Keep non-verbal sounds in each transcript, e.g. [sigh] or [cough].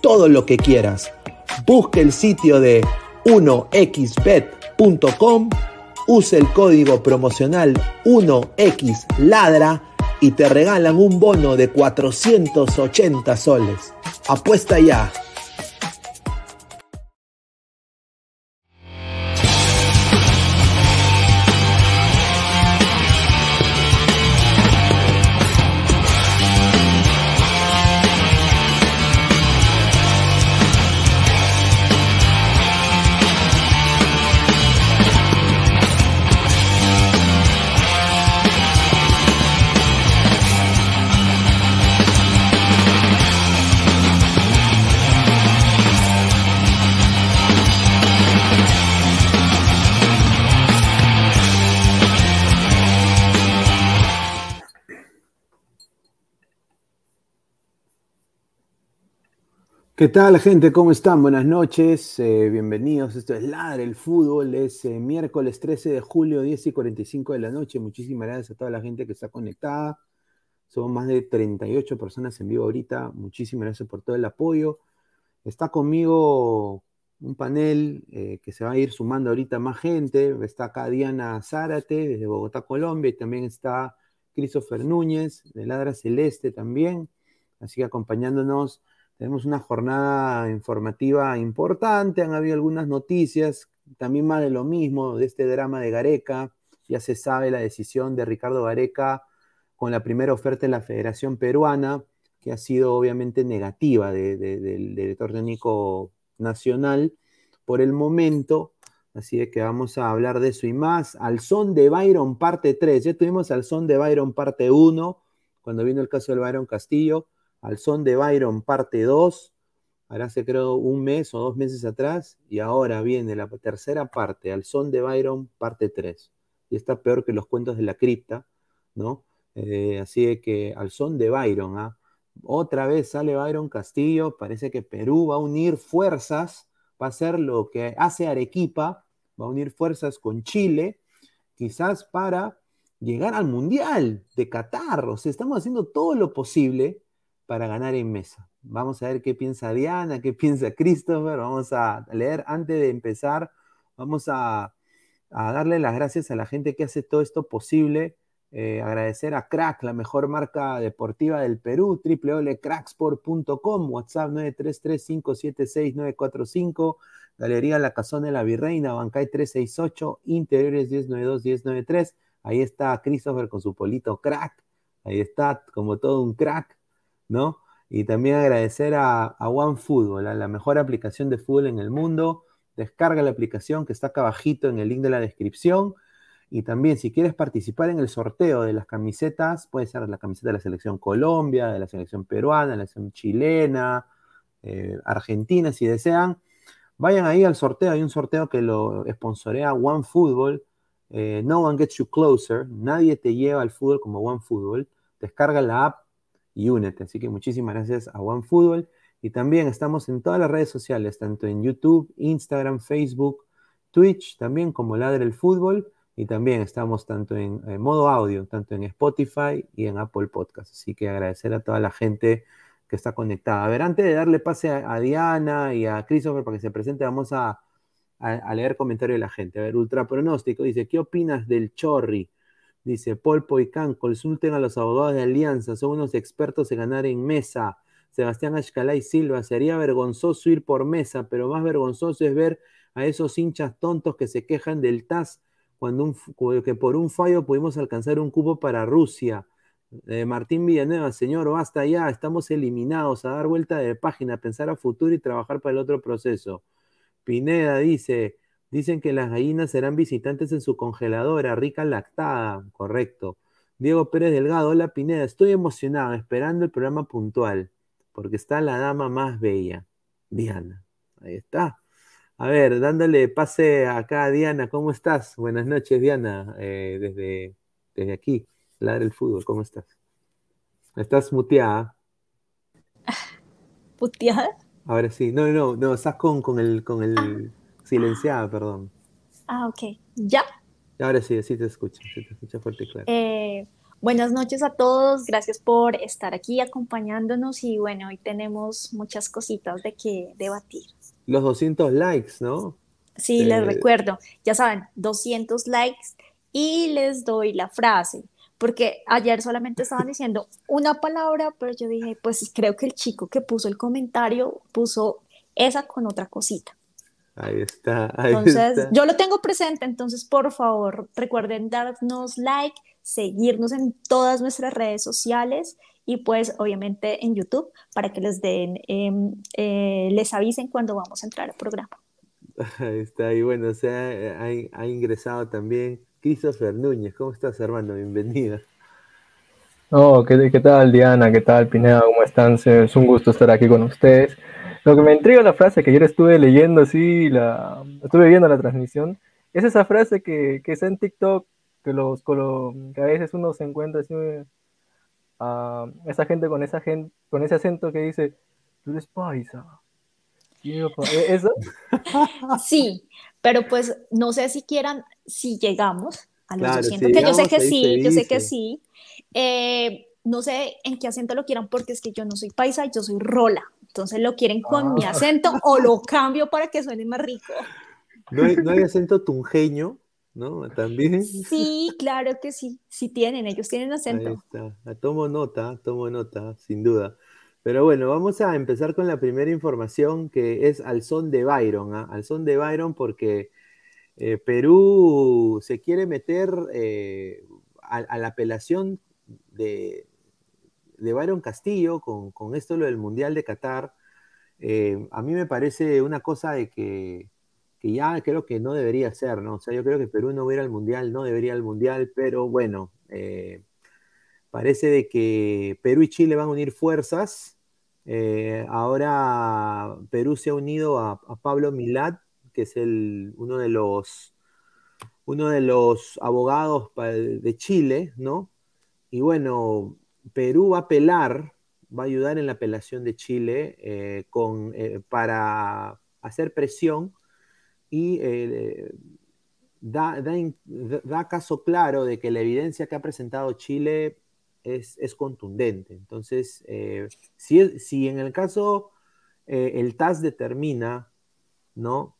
todo lo que quieras. Busque el sitio de 1xbet.com, use el código promocional 1xladra y te regalan un bono de 480 soles. Apuesta ya ¿Qué tal, gente? ¿Cómo están? Buenas noches, eh, bienvenidos. Esto es Ladre el Fútbol. Es eh, miércoles 13 de julio, 10 y 45 de la noche. Muchísimas gracias a toda la gente que está conectada. Son más de 38 personas en vivo ahorita. Muchísimas gracias por todo el apoyo. Está conmigo un panel eh, que se va a ir sumando ahorita más gente. Está acá Diana Zárate desde Bogotá, Colombia. Y también está Christopher Núñez de Ladra Celeste también. Así que acompañándonos tenemos una jornada informativa importante, han habido algunas noticias, también más de lo mismo, de este drama de Gareca. Ya se sabe la decisión de Ricardo Gareca con la primera oferta de la Federación Peruana, que ha sido obviamente negativa del director técnico nacional por el momento. Así que vamos a hablar de eso y más. Al son de Byron parte 3. Ya tuvimos al son de Byron parte 1, cuando vino el caso del Byron Castillo al son de Byron parte 2, ahora hace creo un mes o dos meses atrás, y ahora viene la tercera parte, al son de Byron parte 3. Y está peor que los cuentos de la cripta, ¿no? Eh, así que al son de Byron, ¿ah? otra vez sale Byron Castillo, parece que Perú va a unir fuerzas, va a hacer lo que hace Arequipa, va a unir fuerzas con Chile, quizás para llegar al Mundial de Qatar. O sea, estamos haciendo todo lo posible para ganar en mesa. Vamos a ver qué piensa Diana, qué [laughs] piensa Christopher. Vamos a leer antes de empezar. Vamos a, darle las gracias a la gente que hace todo esto posible. Eh, agradecer a Crack, la mejor marca deportiva del Perú, www.cracksport.com, WhatsApp 933-576-945, Galería La Cazón de la Virreina, Bancay 368, Interiores 1092-1093. Ahí está Christopher con su polito Crack. Ahí está, como todo un crack. ¿No? Y también agradecer a, OneFootball, a la mejor aplicación de fútbol en el mundo. Descarga la aplicación que está acá abajito en el link de la descripción. Y también, si quieres participar en el sorteo de las camisetas, puede ser la camiseta de la selección Colombia, de la selección peruana, de la selección chilena, eh, argentina, si desean. Vayan ahí al sorteo. Hay un sorteo que lo sponsorea OneFootball. Eh, no one gets you closer. Nadie te lleva al fútbol como OneFootball. Descarga la app y únete. Así que muchísimas gracias a OneFootball. Y también estamos en todas las redes sociales, tanto en YouTube, Instagram, Facebook, Twitch, también como Ladre el Fútbol. Y también estamos tanto en, modo audio, tanto en Spotify y en Apple Podcast. Así que agradecer a toda la gente que está conectada. A ver, antes de darle pase a, Diana y a Christopher para que se presente, vamos a, a leer comentarios de la gente. A ver, Ultra Pronóstico dice, ¿qué opinas del Chorri? Dice Polpo y consulten a los abogados de Alianza, son unos expertos en ganar en mesa. Sebastián y Silva, sería vergonzoso ir por mesa, pero más vergonzoso es ver a esos hinchas tontos que se quejan del TAS cuando un, que por un fallo pudimos alcanzar un cupo para Rusia. Eh, Martín Villanueva, señor, basta ya, estamos eliminados, a dar vuelta de página, pensar a futuro y trabajar para el otro proceso. Pineda dice, Dicen que las gallinas serán visitantes en su congeladora, rica lactada, correcto. Diego Pérez Delgado, hola Pineda, estoy emocionado, esperando el programa puntual, porque está la dama más bella, Diana. Ahí está. A ver, dándole pase acá a Diana, ¿cómo estás? Buenas noches, Diana, eh, desde, desde aquí, Ladra el Fútbol, ¿cómo estás? ¿Estás muteada? [laughs] ¿Muteada? Ahora sí, no, no, no, estás con, con el, con el, Silenciada, perdón. Ah, ok. ¿Ya? Ahora sí, sí te escucho, sí te escucho fuerte y claro. Eh, buenas noches a todos, gracias por estar aquí acompañándonos y bueno, hoy tenemos muchas cositas de que debatir. Los 200 likes, ¿no? Sí, les recuerdo, ya saben, 200 likes y les doy la frase, porque ayer solamente estaban [laughs] diciendo una palabra, pero yo dije, pues creo que el chico que puso el comentario puso esa con otra cosita. Ahí está. entonces, yo lo tengo presente, entonces por favor recuerden darnos like, seguirnos en todas nuestras redes sociales y pues obviamente en YouTube para que les den, em, eh, les avisen cuando vamos a entrar al programa. [laughs] Ahí está, y bueno, o sea, ha, ingresado también Christopher Núñez. ¿Cómo estás, hermano? Bienvenida. Oh, ¿qué, ¿qué tal, Diana? ¿Qué tal, Pineda? ¿Cómo están? Es un gusto estar aquí con ustedes. Lo que me intriga la frase que ayer estuve leyendo así, la, estuve viendo la transmisión, es esa frase que, que está en TikTok, que, los, que a veces uno se encuentra así, a esa gente con, esa gente con ese acento que dice, tú eres paisa, ¿E-, ¿Eso? [laughs] Sí, pero pues no sé si quieran, si llegamos a los 200, que yo sé que sí, yo sé que sí. Eh, no sé en qué acento lo quieran porque es que yo no soy paisa, yo soy rola. Entonces lo quieren con mi ah. acento o lo cambio para que suene más rico. ¿No hay, no hay acento tunjeño? ¿no? También. Sí, claro que sí, sí tienen, ellos tienen acento. Ahí está. Tomo nota, tomo nota, sin duda. Pero bueno, vamos a empezar con la primera información que es al son de Byron, ¿ah? al son de Byron porque eh, Perú se quiere meter eh, a, la apelación de, de Byron Castillo con, esto lo del Mundial de Qatar. Eh, a mí me parece una cosa de que que ya creo que no debería ser, ¿no? O sea, yo creo que Perú no hubiera al Mundial, no debería al Mundial, pero bueno, eh, parece de que Perú y Chile van a unir fuerzas. Eh, ahora Perú se ha unido a, Pablo Milad, que es el, uno, de los, uno de los abogados de Chile, ¿no? Y bueno, Perú va a apelar, va a ayudar en la apelación de Chile eh, con, para hacer presión y eh, da, caso claro de que la evidencia que ha presentado Chile es, contundente. Entonces, eh, si, si, en el caso eh, el TAS determina, ¿no?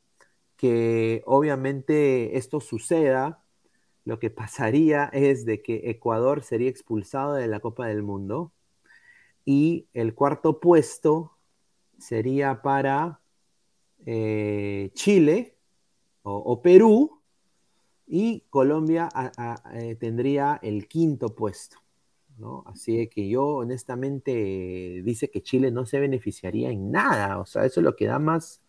Que obviamente esto suceda, lo que pasaría es de que Ecuador sería expulsado de la Copa del Mundo y el cuarto puesto sería para Chile o, Perú, y Colombia eh, tendría el quinto puesto. Así que yo honestamente dice que Chile no se beneficiaría en nada. O sea, eso es lo que da más,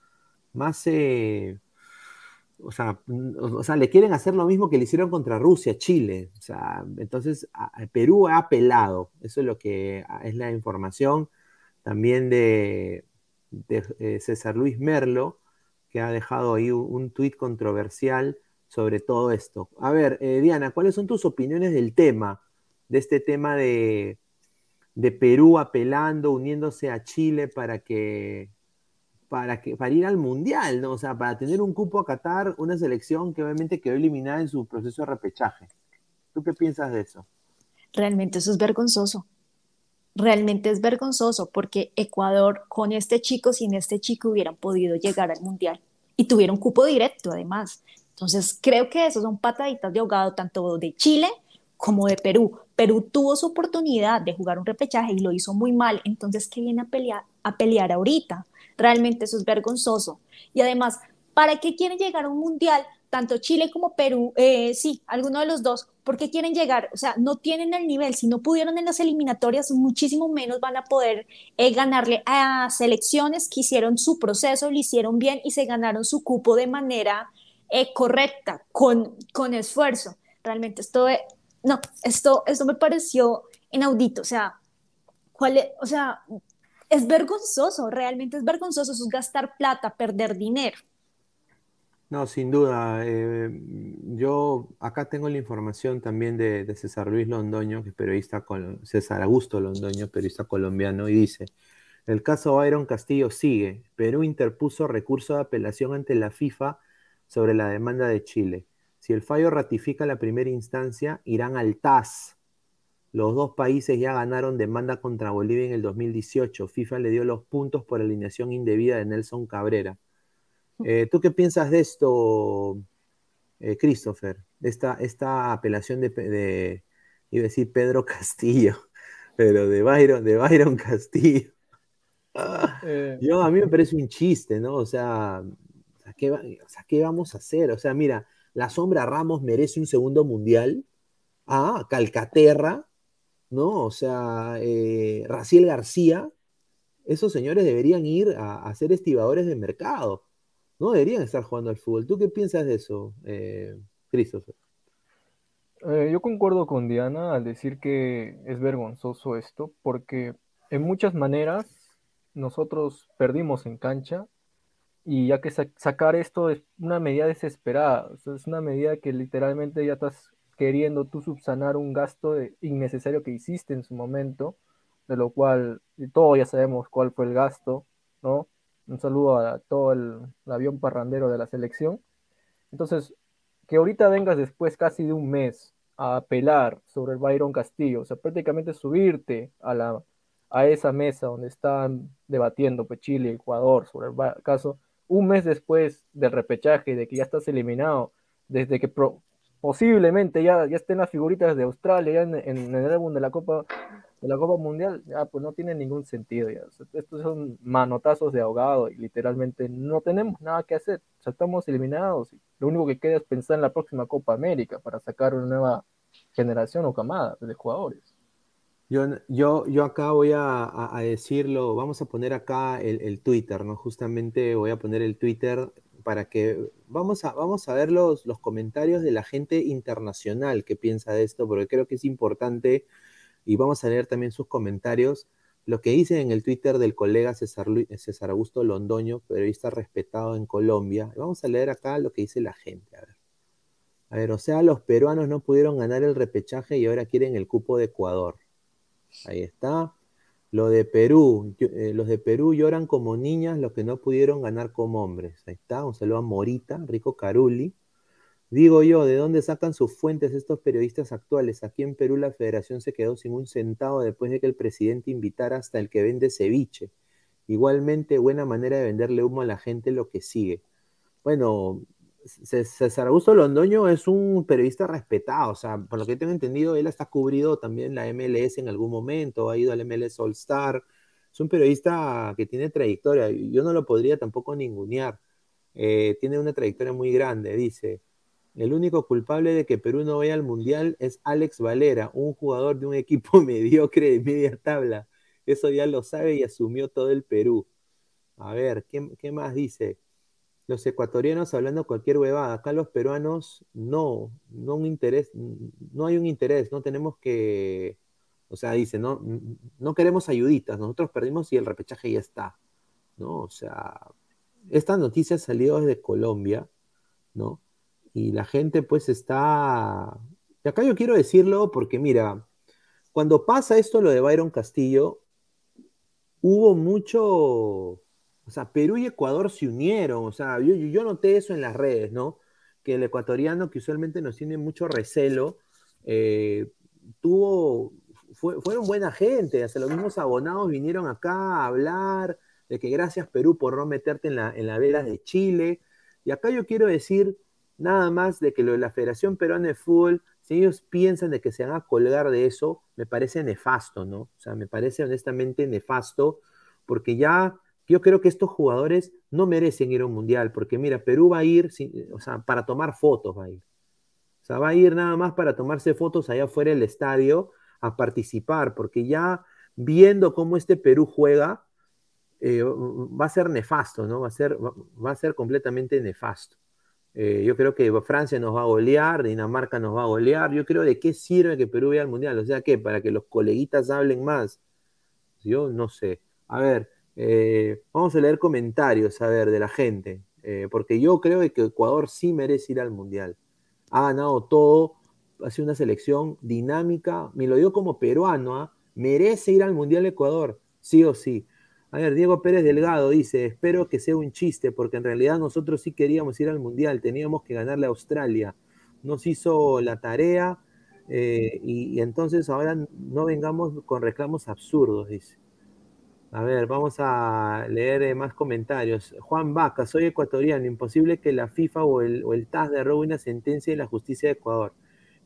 más eh, o, sea, o, sea, le quieren hacer lo mismo que le hicieron contra Rusia, Chile. O sea, entonces Perú ha apelado. Eso es lo que es la información también de, eh, César Luis Merlo que ha dejado ahí un, tuit controversial sobre todo esto. A ver, eh, Diana, ¿cuáles son tus opiniones del tema, de este tema de, Perú apelando, uniéndose a Chile para que, para que, para ir al Mundial, ¿no? O sea, para tener un cupo a Qatar, una selección que obviamente quedó eliminada en su proceso de repechaje. ¿Tú qué piensas de eso? Realmente eso es vergonzoso realmente es vergonzoso porque Ecuador con este chico, sin este chico, hubieran podido llegar al Mundial y tuvieron cupo directo además. Entonces creo que esos son pataditas de ahogado tanto de Chile como de Perú. Perú tuvo su oportunidad de jugar un repechaje y lo hizo muy mal, entonces ¿qué viene a pelear, a pelear ahorita? Realmente eso es vergonzoso. Y además, ¿para qué quieren llegar a un mundial tanto Chile como Perú, eh, sí, alguno de los dos, ¿por qué quieren llegar? O sea, no tienen el nivel, si no pudieron en las eliminatorias, muchísimo menos van a poder eh, ganarle a selecciones que hicieron su proceso, lo hicieron bien y se ganaron su cupo de manera eh, correcta, con, con esfuerzo. Realmente esto, no, esto, esto me pareció inaudito, o sea, ¿cuál o sea, es vergonzoso, realmente es vergonzoso, eso es gastar plata, perder dinero. No, sin duda. Eh, yo acá tengo la información también de, César Luis Londoño, que es periodista, César Augusto Londoño, periodista colombiano, y dice, el caso Byron Castillo sigue. Perú interpuso recurso de apelación ante la FIFA sobre la demanda de Chile. Si el fallo ratifica la primera instancia, irán al TAS. Los dos países ya ganaron demanda contra Bolivia en el 2018. FIFA le dio los puntos por alineación indebida de Nelson Cabrera. Eh, ¿Tú qué piensas de esto, eh, Christopher? De esta, esta apelación de, iba a decir Pedro [laughs] Castillo, pero de Byron, de Byron Castillo. [laughs] Eh. Yo, a mí me parece un chiste, ¿no? O sea, ¿qué, ¿qué vamos a hacer? O sea, mira, la sombra Ramos merece un segundo mundial. Ah, Calcaterra, ¿no? O sea, Raciel García. Esos señores deberían ir a, a ser estibadores de mercado no deberían estar jugando al fútbol. ¿Tú qué piensas de eso, eh, Christopher? Eh, yo concuerdo con Diana al decir que es vergonzoso esto, porque en muchas maneras nosotros perdimos en cancha y ya que sacar esto es una medida desesperada, es una medida que literalmente ya estás queriendo tú subsanar un gasto innecesario que hiciste en su momento, de lo cual todos ya sabemos cuál fue el gasto, ¿no? Un saludo a todo el, avión parrandero de la selección. Entonces, que ahorita vengas después casi de un mes a apelar sobre el Byron Castillo, o sea, prácticamente subirte a, la, a esa mesa donde están debatiendo pues, Chile Ecuador sobre el caso, un mes después del repechaje, de que ya estás eliminado, desde que posiblemente ya, ya estén las figuritas de Australia ya en, el álbum de la Copa de la Copa Mundial, ya pues no tiene ningún sentido. Ya. estos son manotazos de ahogado y literalmente no tenemos nada que hacer. O sea, estamos eliminados. Y lo único que queda es pensar en la próxima Copa América para sacar una nueva generación o camada de jugadores. Yo, yo, yo acá voy a, a, decirlo, vamos a poner acá el, el, Twitter, ¿no? Justamente voy a poner el Twitter para que vamos a, vamos a ver los, los comentarios de la gente internacional que piensa de esto, porque creo que es importante y vamos a leer también sus comentarios. Lo que dice en el Twitter del colega César, César Augusto Londoño, periodista respetado en Colombia. Vamos a leer acá lo que dice la gente. A ver. a ver, o sea, los peruanos no pudieron ganar el repechaje y ahora quieren el cupo de Ecuador. Ahí está. Lo de Perú, eh, los de Perú lloran como niñas los que no pudieron ganar como hombres. Ahí está, un saludo a Morita, Rico Caruli. Digo yo, ¿de dónde sacan sus fuentes estos periodistas actuales? Aquí en Perú la federación se quedó sin un centavo después de que el presidente invitara hasta el que vende ceviche. Igualmente, buena manera de venderle humo a la gente lo que sigue. Bueno, César Augusto Londoño es un periodista respetado, o sea, por lo que tengo entendido, él está cubrido también la MLS en algún momento, ha ido al MLS All Star, es un periodista que tiene trayectoria, yo no lo podría tampoco ningunear, eh, tiene una trayectoria muy grande, dice, el único culpable de que Perú no vaya al Mundial es Alex Valera, un jugador de un equipo [laughs] mediocre de media tabla, eso ya lo sabe y asumió todo el Perú. A ver, ¿qué, qué más dice? Los ecuatorianos hablando cualquier huevada. Acá los peruanos no, no un interés, no hay un interés, no tenemos que, o sea, dice, no, no queremos ayuditas, nosotros perdimos y el repechaje ya está, ¿no? O sea, esta noticia salió desde Colombia, ¿no? Y la gente pues está, y acá yo quiero decirlo porque mira, cuando pasa esto lo de Byron Castillo, hubo mucho, o sea, Perú y Ecuador se unieron, o sea, yo, yo noté eso en las redes, ¿no? Que el ecuatoriano, que usualmente nos tiene mucho recelo, eh, tuvo, fueron buena gente, hasta los mismos abonados vinieron acá a hablar de que gracias Perú por no meterte en la, en la vela de Chile. Y acá yo quiero decir nada más de que lo de la Federación Peruana de Fútbol, si ellos piensan de que se van a colgar de eso, me parece nefasto, ¿no? O sea, me parece honestamente nefasto, porque ya yo creo que estos jugadores no merecen ir a un mundial, porque mira, Perú va a ir, o sea, para tomar fotos va a ir. O sea, va a ir nada más para tomarse fotos allá afuera del estadio a participar, porque ya viendo cómo este Perú juega, eh, va a ser nefasto, ¿no? Va a ser, va a ser completamente nefasto. Eh, yo creo que Francia nos va a golear, Dinamarca nos va a golear. Yo creo de qué sirve que Perú vaya al mundial. O sea, ¿qué? Para que los coleguitas hablen más. Yo no sé. A ver, eh, vamos a leer comentarios, a ver, de la gente, eh, porque yo creo que Ecuador sí merece ir al Mundial. Ha ganado todo, ha sido una selección dinámica, me lo digo como peruano, ¿ah? merece ir al Mundial Ecuador, sí o sí. A ver, Diego Pérez Delgado dice, espero que sea un chiste, porque en realidad nosotros sí queríamos ir al Mundial, teníamos que ganarle a Australia. Nos hizo la tarea eh, y entonces ahora no vengamos con reclamos absurdos, dice. A ver, vamos a leer eh, más comentarios. Juan Vaca, soy ecuatoriano. Imposible que la FIFA o el, o el TAS derrobe una sentencia en la justicia de Ecuador.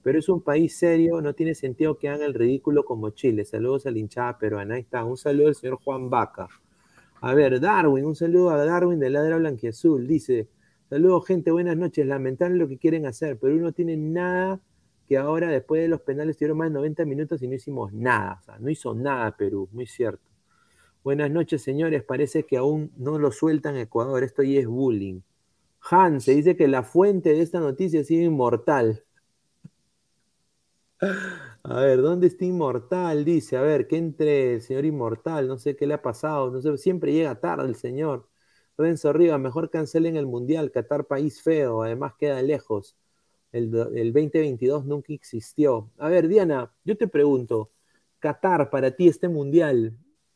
Pero es un país serio, no tiene sentido que hagan el ridículo como Chile. Saludos a la hinchada peruana. Ahí está, un saludo al señor Juan Vaca. A ver, Darwin, un saludo a Darwin de Ladra Blanquiazul. Dice, saludos gente, buenas noches. Lamentable lo que quieren hacer, pero no tiene nada que ahora después de los penales tuvieron más de 90 minutos y no hicimos nada. O sea, no hizo nada Perú, muy cierto. Buenas noches, señores. Parece que aún no lo sueltan Ecuador. Esto ya es bullying. Han, se dice que la fuente de esta noticia es inmortal. A ver, ¿dónde está Inmortal? Dice, a ver, que entre el señor Inmortal, no sé qué le ha pasado, no sé, siempre llega tarde el señor. Renzo Rivas, mejor cancelen el Mundial, Qatar país feo, además queda lejos. El, el 2022 nunca existió. A ver, Diana, yo te pregunto, Qatar para ti este Mundial,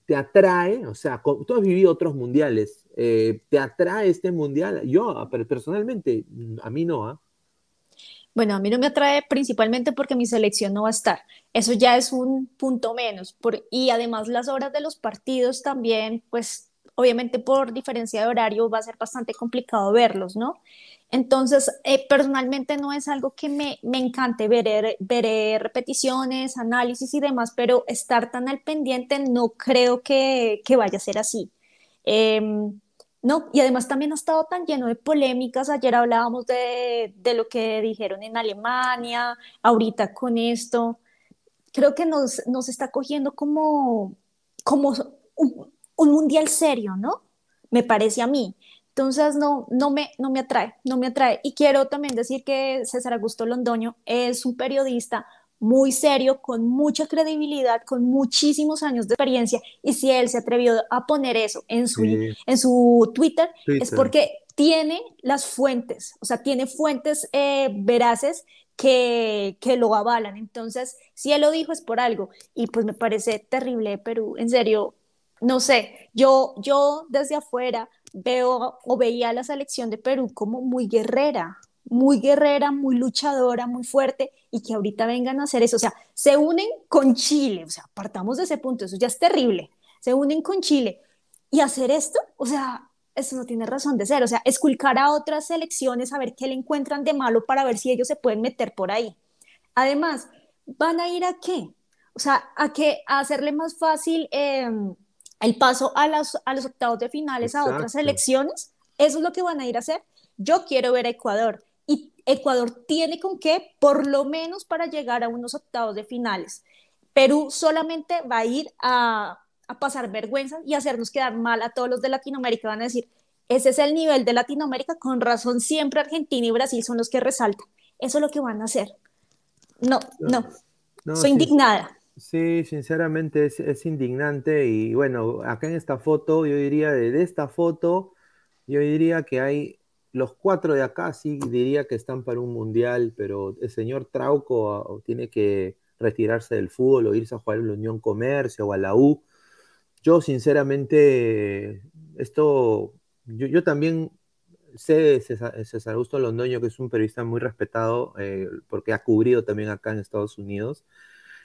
te atrae, o sea, tú has vivido otros mundiales, eh, ¿te atrae este mundial? Yo, personalmente, a mí no, ¿ah? Bueno, a mí no me atrae principalmente porque mi selección no va a estar. Eso ya es un punto menos. y además las horas de los partidos también, pues obviamente por diferencia de horario va a ser bastante complicado verlos, ¿no? Entonces, eh, personalmente no es algo que me, me encante ver, ver repeticiones, análisis y demás, pero estar tan al pendiente no creo que, que vaya a ser así. Em, no, y además también ha estado tan lleno de polémicas. Ayer hablábamos de, de lo que dijeron en Alemania, ahorita con esto. Creo que nos, nos está cogiendo como, como un, un mundial serio, ¿no? Me parece a mí. Entonces no, no, me, no me atrae, no me atrae. Y quiero también decir que César Augusto Londoño es un periodista muy serio, con mucha credibilidad, con muchísimos años de experiencia. Y si él se atrevió a poner eso en su, en su Twitter, es porque tiene las fuentes, o sea, tiene fuentes eh, veraces que, que, lo avalan. Entonces, si él lo dijo es por algo. Y pues me parece terrible Perú. En serio, no sé, yo, yo desde afuera veo o veía la selección de Perú como muy guerrera, muy guerrera, muy luchadora, muy fuerte, y que ahorita vengan a hacer eso. O sea, se unen con Chile, o sea, partamos de ese punto, eso ya es terrible. Se unen con Chile y hacer esto, o sea, eso no tiene razón de ser. O sea, esculcar a otras selecciones, a ver qué le encuentran de malo para ver si ellos se pueden meter por ahí. Además, ¿van a ir a qué? O sea, a, qué? a hacerle más fácil. Eh, el paso a, los, a los octavos de finales a otras elecciones, eso es lo que van a ir a hacer. Yo quiero ver a Ecuador y Ecuador tiene con qué, por lo menos para llegar a unos octavos de finales. Perú solamente va a ir a, a pasar vergüenza y hacernos quedar mal a todos los de Latinoamérica. Van a decir, ese es el nivel de Latinoamérica, con razón siempre Argentina y Brasil son los que resaltan. Eso es lo que van a hacer. No, no, soy indignada. Sí, sinceramente es, indignante y bueno, acá en esta foto, yo diría, de, esta foto, yo diría que hay los cuatro de acá, sí diría que están para un mundial, pero el señor Trauco ah, tiene que retirarse del fútbol o irse a jugar a la Unión Comercio o a la U. Yo sinceramente, esto, yo, también sé de César, Augusto Londoño, que es un periodista muy respetado, eh, porque ha cubrido también acá en Estados Unidos.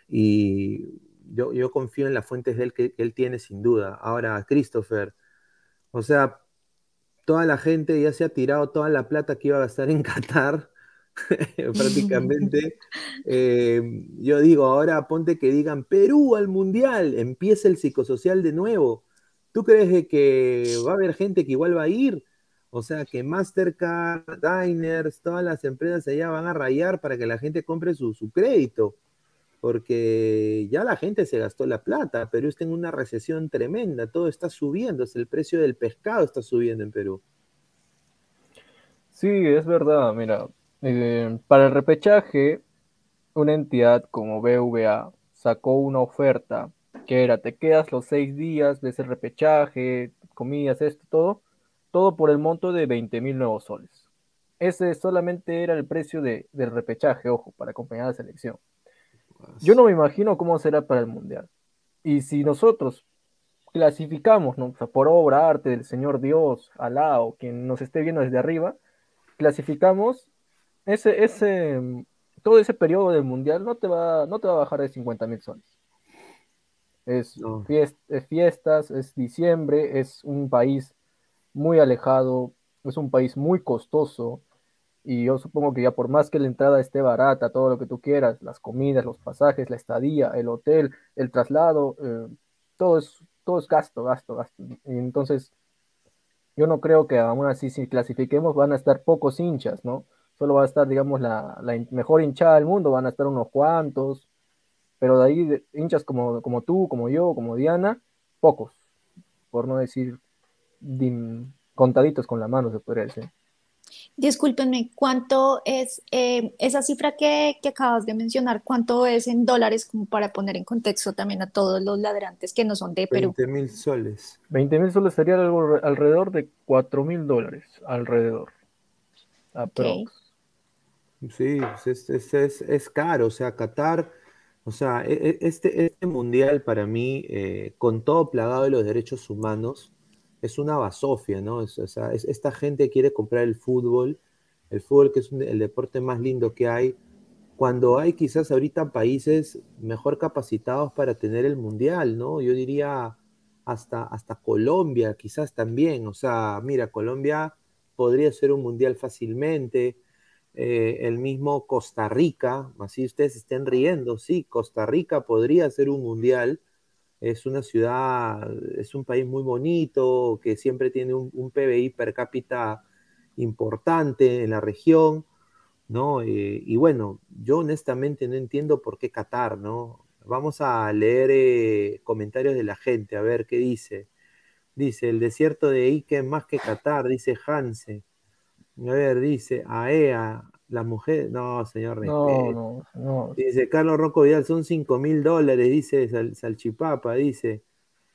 Y yo, yo confío en las fuentes de él que, él tiene sin duda. Ahora, Christopher, o sea, toda la gente ya se ha tirado toda la plata que iba a gastar en [laughs] Qatar, [laughs] prácticamente. [laughs] Eh, yo digo, ahora ponte que digan Perú al Mundial, empieza el psicosocial de nuevo. ¿Tú crees que va a haber gente que igual va a ir? O sea, que Mastercard, Diners, todas las empresas allá van a rayar para que la gente compre su, su crédito porque ya la gente se gastó la plata. Perú está en una recesión tremenda, todo está subiendo, el precio del pescado está subiendo en Perú. Sí, es verdad, mira, eh, para el repechaje, una entidad como BVA sacó una oferta que era, te quedas los seis días, ves el repechaje, comidas, esto, todo, todo por el monto de 20 mil nuevos soles. Ese solamente era el precio de, del repechaje, ojo, para acompañar a la selección. Yo no me imagino cómo será para el Mundial. Y si nosotros clasificamos, ¿no? por obra, arte del Señor Dios, Alá o quien nos esté viendo desde arriba, clasificamos ese, ese, todo ese periodo del Mundial no te va, no te va a bajar de 50 mil soles. Es, es fiestas, es diciembre, es un país muy alejado, es un país muy costoso, y yo supongo que ya por más que la entrada esté barata, todo lo que tú quieras, las comidas, los pasajes, la estadía, el hotel, el traslado, eh, todo, es, todo es gasto, gasto, gasto. Y entonces, yo no creo que aún así si clasifiquemos van a estar pocos hinchas, ¿no? Solo va a estar, digamos, la, mejor hinchada del mundo, van a estar unos cuantos, pero de ahí hinchas como, como tú, como yo, como Diana, pocos, por no decir contaditos con la mano, se podría decir. Discúlpenme, ¿cuánto es eh, esa cifra que, acabas de mencionar? ¿Cuánto es en dólares como para poner en contexto también a todos los ladrantes que no son de Perú? 20 mil soles. 20 mil soles sería algo alrededor de 4 mil dólares, alrededor. Sí, es, es, caro, o sea, Qatar O sea, e, e, este, este mundial para mí, eh, con todo plagado de los derechos humanos, es una basofia, ¿no? o sea, esta gente quiere comprar el fútbol, el fútbol que es el deporte más lindo que hay, cuando hay quizás ahorita países mejor capacitados para tener el mundial, ¿no? Yo diría hasta, hasta Colombia, quizás también. O sea, mira, Colombia podría ser un mundial fácilmente. Eh, el mismo Costa Rica, así ustedes estén riendo, sí, Costa Rica podría ser un mundial. Es una ciudad, es un país muy bonito, que siempre tiene un, PBI per cápita importante en la región, ¿no? Eh, y bueno, yo honestamente no entiendo por qué Qatar, ¿no? Vamos a leer eh, comentarios de la gente, a ver qué dice. Dice, el desierto de Ike es más que Qatar, dice Hanse. A ver, dice, AEA, la mujer, no, señor, no, no, no. Dice, Carlos Rocco Vidal, son 5 mil dólares, dice Salchipapa, dice.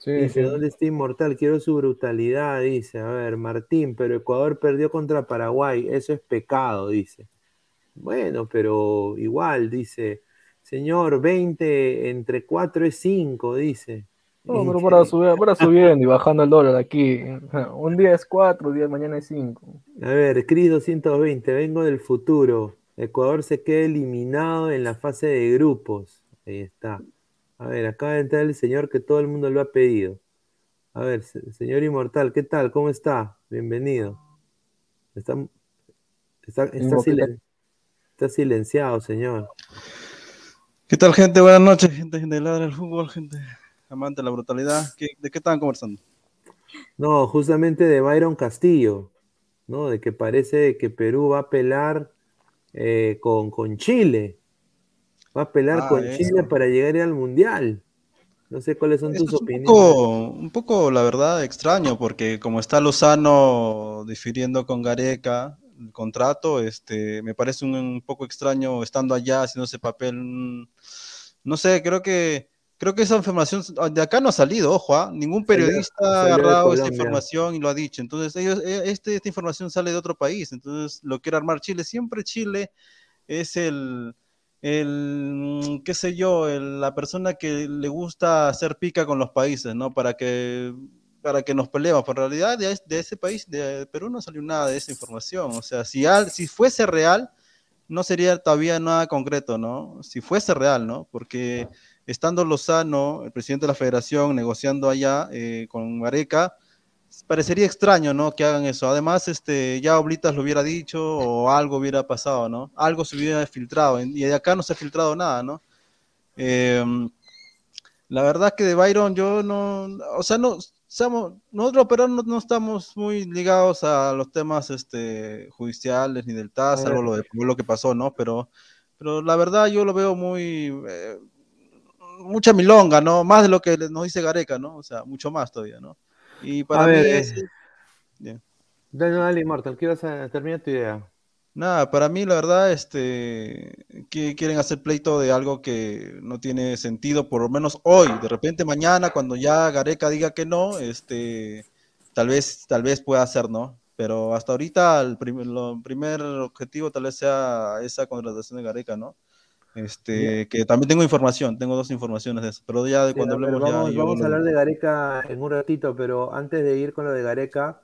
dice, ¿dónde está Inmortal? Quiero su brutalidad, dice. A ver, Martín, pero Ecuador perdió contra Paraguay, eso es pecado, dice. Bueno, pero igual, dice. Señor, 20 entre 4 es 5, dice. No, pero para, subir, para subiendo y bajando el dólar aquí. Un día es 4, un día mañana es 5. A ver, Cris 220, vengo del futuro. Ecuador se queda eliminado en la fase de grupos. Ahí está. A ver, acaba de entrar el señor que todo el mundo lo ha pedido. A ver, señor Inmortal, ¿qué tal? ¿Cómo está? Bienvenido. Está, está, está silenciado, señor. ¿Qué tal, gente? Buenas noches, gente de Ladra del Fútbol, gente amante de la brutalidad. ¿De qué estaban conversando? No, justamente de Byron Castillo, ¿no? De que parece que Perú va a pelar eh, con, con, Chile. Va a pelar ah, con Chile para llegar al Mundial. No sé cuáles son tus opiniones. un poco, la verdad, extraño, porque como está Lozano difiriendo con Gareca, el contrato, este, me parece un, poco extraño estando allá haciendo ese papel. No sé, creo que creo que esa información de acá no ha salido, ojo, ¿ah? ningún periodista ha agarrado esta información y lo ha dicho. Entonces, ellos, e, este, esta información sale de otro país, entonces lo quiere armar Chile. Siempre Chile es el, el qué sé yo, la persona que le gusta hacer pica con los países, ¿no? Para que para que nos peleemos. Por realidad, de, ese país, de Perú, no salió nada de esa información. O sea, si, si fuese real, no sería todavía nada concreto, ¿no? Si fuese real, ¿no? Porque estando Lozano, el presidente de la federación, negociando allá eh, con Gareca, parecería extraño, ¿no? Que hagan eso. Además, este, ya Oblitas lo hubiera dicho o algo hubiera pasado, ¿no? Algo se hubiera filtrado y de acá no se ha filtrado nada, ¿no? Eh, la verdad que de Byron yo no, o sea, no, nosotros pero no, estamos muy ligados a los temas este, judiciales ni del TAS, algo lo, de, lo que pasó, ¿no? Pero, pero la verdad yo lo veo muy, eh, mucha milonga, ¿no? Más de lo que nos dice Gareca, ¿no? O sea, mucho más todavía, ¿no? Y para mí es... Dale, dale, Mortal, ¿qué vas a terminar tu idea? Nada, para mí la verdad, este, que quieren hacer pleito de algo que no tiene sentido, por lo menos hoy, de repente mañana, cuando ya Gareca diga que no, este, tal vez, tal vez pueda hacer, ¿no? Pero hasta ahorita el primer, primer objetivo tal vez sea esa contratación de Gareca, ¿no? Este, que también tengo información, tengo dos informaciones de eso, pero ya de cuando hablemos vamos, Vamos a hablar de Gareca en un ratito, pero antes de ir con lo de Gareca,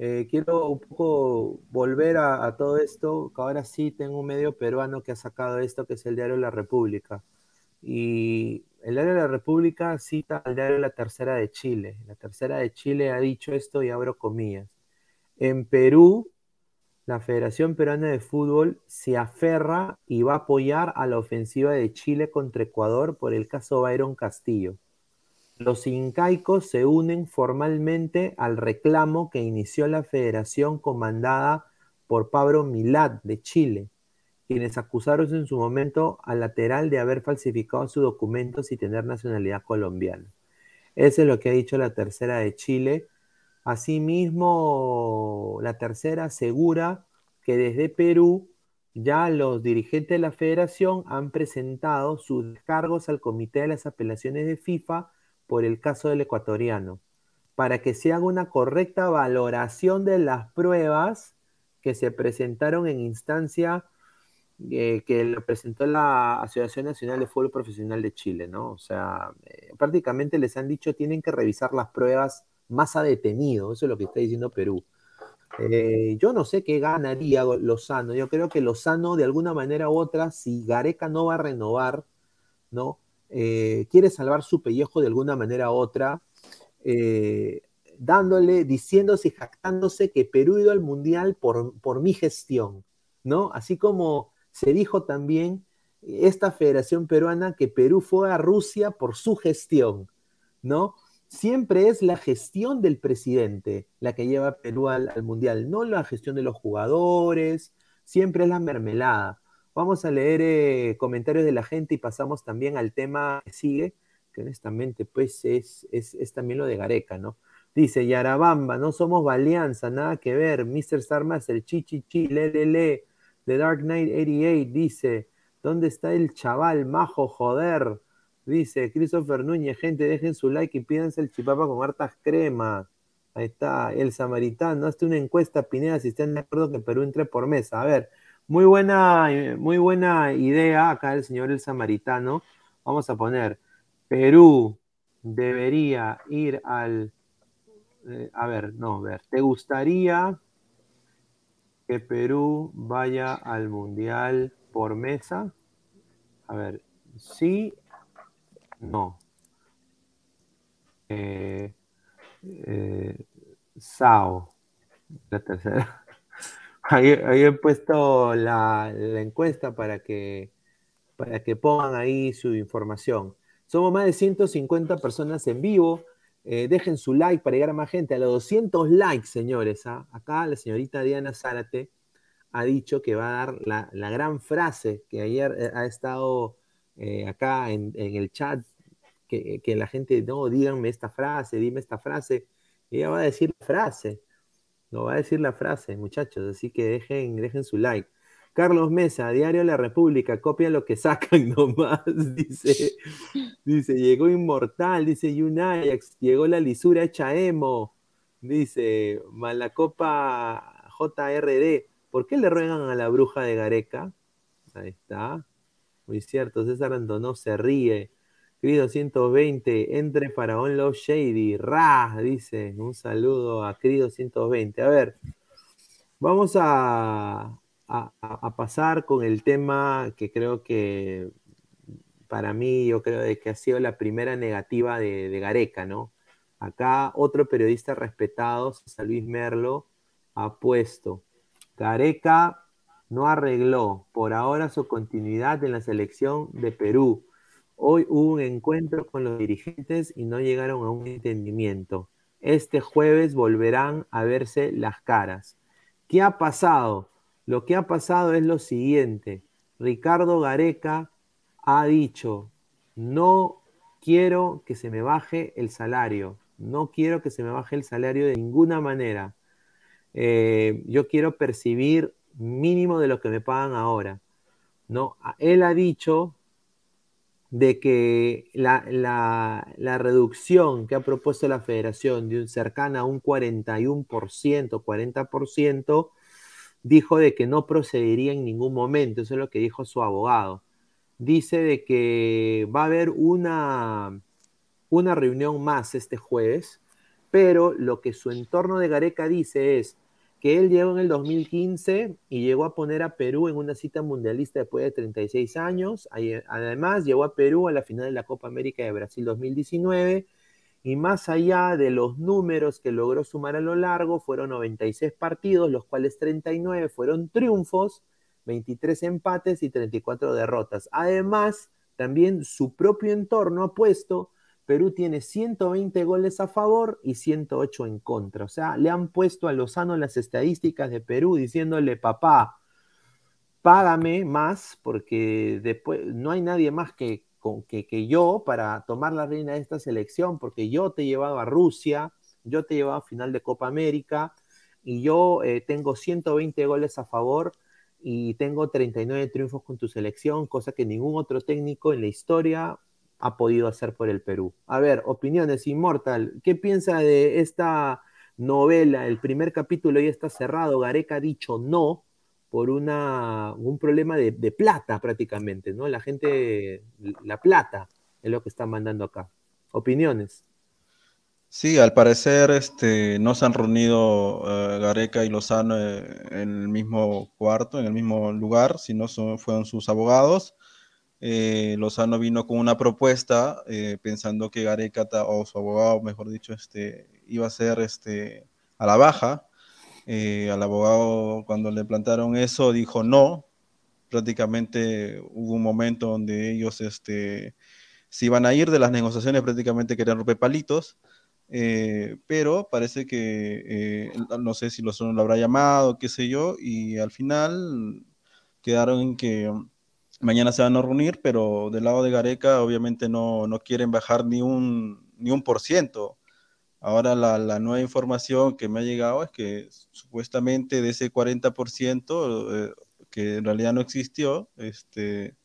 eh, quiero un poco volver a, todo esto, que ahora sí tengo un medio peruano que ha sacado esto, que es el diario La República. Y el diario La República cita al diario La Tercera de Chile. La Tercera de Chile ha dicho esto y abro comillas. En Perú, la Federación Peruana de Fútbol se aferra y va a apoyar a la ofensiva de Chile contra Ecuador por el caso Byron Castillo. Los incaicos se unen formalmente al reclamo que inició la federación comandada por Pablo Milad de Chile, quienes acusaron en su momento al lateral de haber falsificado sus documentos y tener nacionalidad colombiana. Eso es lo que ha dicho la tercera de Chile. Asimismo, la tercera asegura que desde Perú ya los dirigentes de la federación han presentado sus descargos al Comité de las Apelaciones de FIFA por el caso del ecuatoriano, para que se haga una correcta valoración de las pruebas que se presentaron en instancia eh, que lo presentó la Asociación Nacional de Fútbol Profesional de Chile, ¿no? O sea, eh, prácticamente les han dicho tienen que revisar las pruebas más a detenido, eso es lo que está diciendo Perú. Eh, yo no sé qué ganaría Lozano, yo creo que Lozano de alguna manera u otra, si Gareca no va a renovar, ¿no? quiere salvar su pellejo de alguna manera u otra, dándole, diciéndose y jactándose que Perú ha ido al Mundial por, por mi gestión, ¿no? Así como se dijo también esta Federación Peruana que Perú fue a Rusia por su gestión, ¿no? Siempre es la gestión del presidente la que lleva a Perú al, Mundial, no la gestión de los jugadores, siempre es la mermelada. Vamos a leer eh, comentarios de la gente y pasamos también al tema que sigue, que honestamente pues es, es, también lo de Gareca, ¿no? Dice Yarabamba, no somos Valianza, nada que ver, Mr. Sarmas, el chichichi, The Dark Knight 88 dice, ¿dónde está el chaval majo, joder? Dice Christopher Núñez, gente, dejen su like y pídanse el chipapa con hartas cremas. Ahí está, el samaritano, hazte una encuesta, Pineda, si están de acuerdo que Perú entre por mesa. A ver, muy buena, muy buena idea acá el señor el samaritano. Vamos a poner, Perú debería ir al... Eh, a ver, no, a ver, ¿te gustaría que Perú vaya al Mundial por mesa? A ver, sí, no. Eh, eh, Sao, la tercera. [laughs] Ahí, he puesto la, encuesta para que, para que pongan ahí su información. Somos más de 150 personas en vivo. Eh, dejen su like para llegar a más gente. A los 200 likes, señores. ¿ah? Acá la señorita Diana Zárate ha dicho que va a dar la, gran frase que ayer ha estado eh, acá en, el chat, que, la gente, no, díganme esta frase, dime esta frase. Ella va a decir la frase. No va a decir la frase, muchachos. Así que dejen, dejen su like. Carlos Mesa, Diario La República, copia lo que sacan [laughs] nomás, [laughs] dice, dice, llegó Inmortal, dice Yunayax, llegó la lisura hecha emo, dice Malacopa JRD, ¿por qué le ruegan a la bruja de Gareca? Ahí está, muy cierto, César Antonó se ríe, Querido 120, entre Faraón Love Shady, Ra, dice, un saludo a Querido 120, a ver, vamos a, pasar con el tema que creo que para mí, yo creo que ha sido la primera negativa de, Gareca, ¿no? Acá otro periodista respetado, César Luis Merlo, ha puesto, Gareca no arregló por ahora su continuidad en la selección de Perú. Hoy hubo un encuentro con los dirigentes y no llegaron a un entendimiento. Este jueves volverán a verse las caras. ¿Qué ha pasado? Lo que ha pasado es lo siguiente. Ricardo Gareca ha dicho, no quiero que se me baje el salario, no quiero que se me baje el salario de ninguna manera. Eh, yo quiero percibir mínimo de lo que me pagan ahora. ¿no? Él ha dicho de que la, la, reducción que ha propuesto la federación de un cercana a un 41%, 40%, dijo de que no procedería en ningún momento, eso es lo que dijo su abogado. Dice de que va a haber una, una reunión más este jueves, pero lo que su entorno de Gareca dice es que él llegó en el 2015 y llegó a poner a Perú en una cita mundialista después de 36 años. Además, llegó a Perú a la final de la Copa América de Brasil 2019 y más allá de los números que logró sumar a lo largo, fueron 96 partidos, los cuales 39 fueron triunfos, 23 empates y 34 derrotas. Además, también su propio entorno ha puesto, Perú tiene 120 goles a favor y 108 en contra. O sea, le han puesto a Lozano las estadísticas de Perú diciéndole, papá, págame más porque después no hay nadie más que que, yo para tomar la reina de esta selección, porque yo te he llevado a Rusia, yo te he llevado a final de Copa América y yo eh, tengo 120 goles a favor y tengo 39 triunfos con tu selección, cosa que ningún otro técnico en la historia ha podido hacer por el Perú. A ver, opiniones, Inmortal, ¿qué piensa de esta novela? El primer capítulo ya está cerrado, Gareca ha dicho no, por una, un problema de, plata prácticamente, ¿no? La gente, la plata es lo que están mandando acá. Opiniones. Sí, al parecer este, no se han reunido eh, Gareca y Lozano eh, en el mismo cuarto, en el mismo lugar, sino fueron sus abogados. Eh, Lozano vino con una propuesta pensando que Gareca, o su abogado, mejor dicho, este, iba a ser este, a la baja. al abogado, cuando le plantaron eso, dijo no. Prácticamente hubo un momento donde ellos este, se iban a ir de las negociaciones, prácticamente querían romper palitos. Eh, pero parece que, eh, no sé si los lo habrá llamado, qué sé yo, y al final quedaron en que mañana se van a reunir, pero del lado de Gareca obviamente no, no quieren bajar ni un, ni un por ciento. Ahora la, la, nueva información que me ha llegado es que supuestamente de ese 40% eh, que en realidad no existió, este,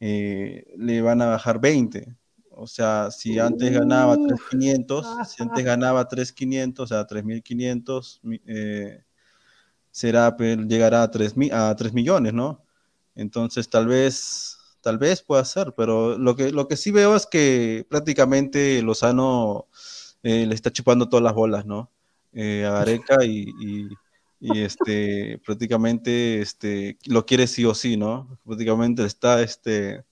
le van a bajar 20. O sea, si antes ganaba 3.500, si antes ganaba 3.500, o sea, 3.500, eh, será, llegará a 3, a 3 millones, ¿no? Entonces, tal vez, tal vez pueda ser, pero lo que, lo que sí veo es que prácticamente Lozano eh, le está chupando todas las bolas, ¿no? Eh, a Gareca y, y, este, prácticamente este, lo quiere sí o sí, ¿no? Prácticamente está este,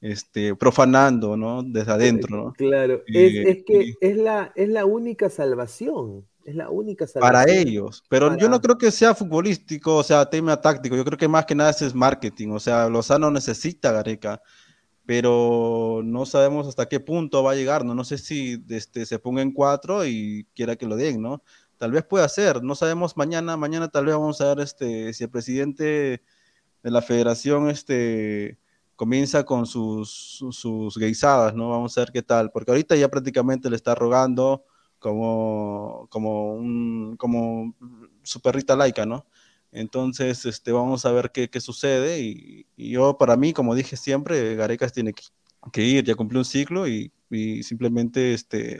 este, profanando, ¿no? Desde adentro, ¿no? Claro, es, que es, la, es la única salvación. Es la única salvación. Para ellos, pero yo no creo que sea futbolístico, o sea, tema táctico, yo creo que más que nada es marketing, o sea, Lozano necesita Gareca, pero no sabemos hasta qué punto va a llegar, ¿no? No sé si este, se ponga en cuatro y quiera que lo den, ¿no? Tal vez pueda ser, no sabemos mañana, mañana tal vez vamos a ver este, si el presidente de la federación, este, comienza con sus, sus guisadas, ¿no? Vamos a ver qué tal, porque ahorita ya prácticamente le está rogando como, como, un, como su perrita laica, ¿no? Entonces, este, vamos a ver qué, qué sucede y, yo, para mí, como dije siempre, Garecas tiene que, ir, ya cumplió un ciclo y, y simplemente este,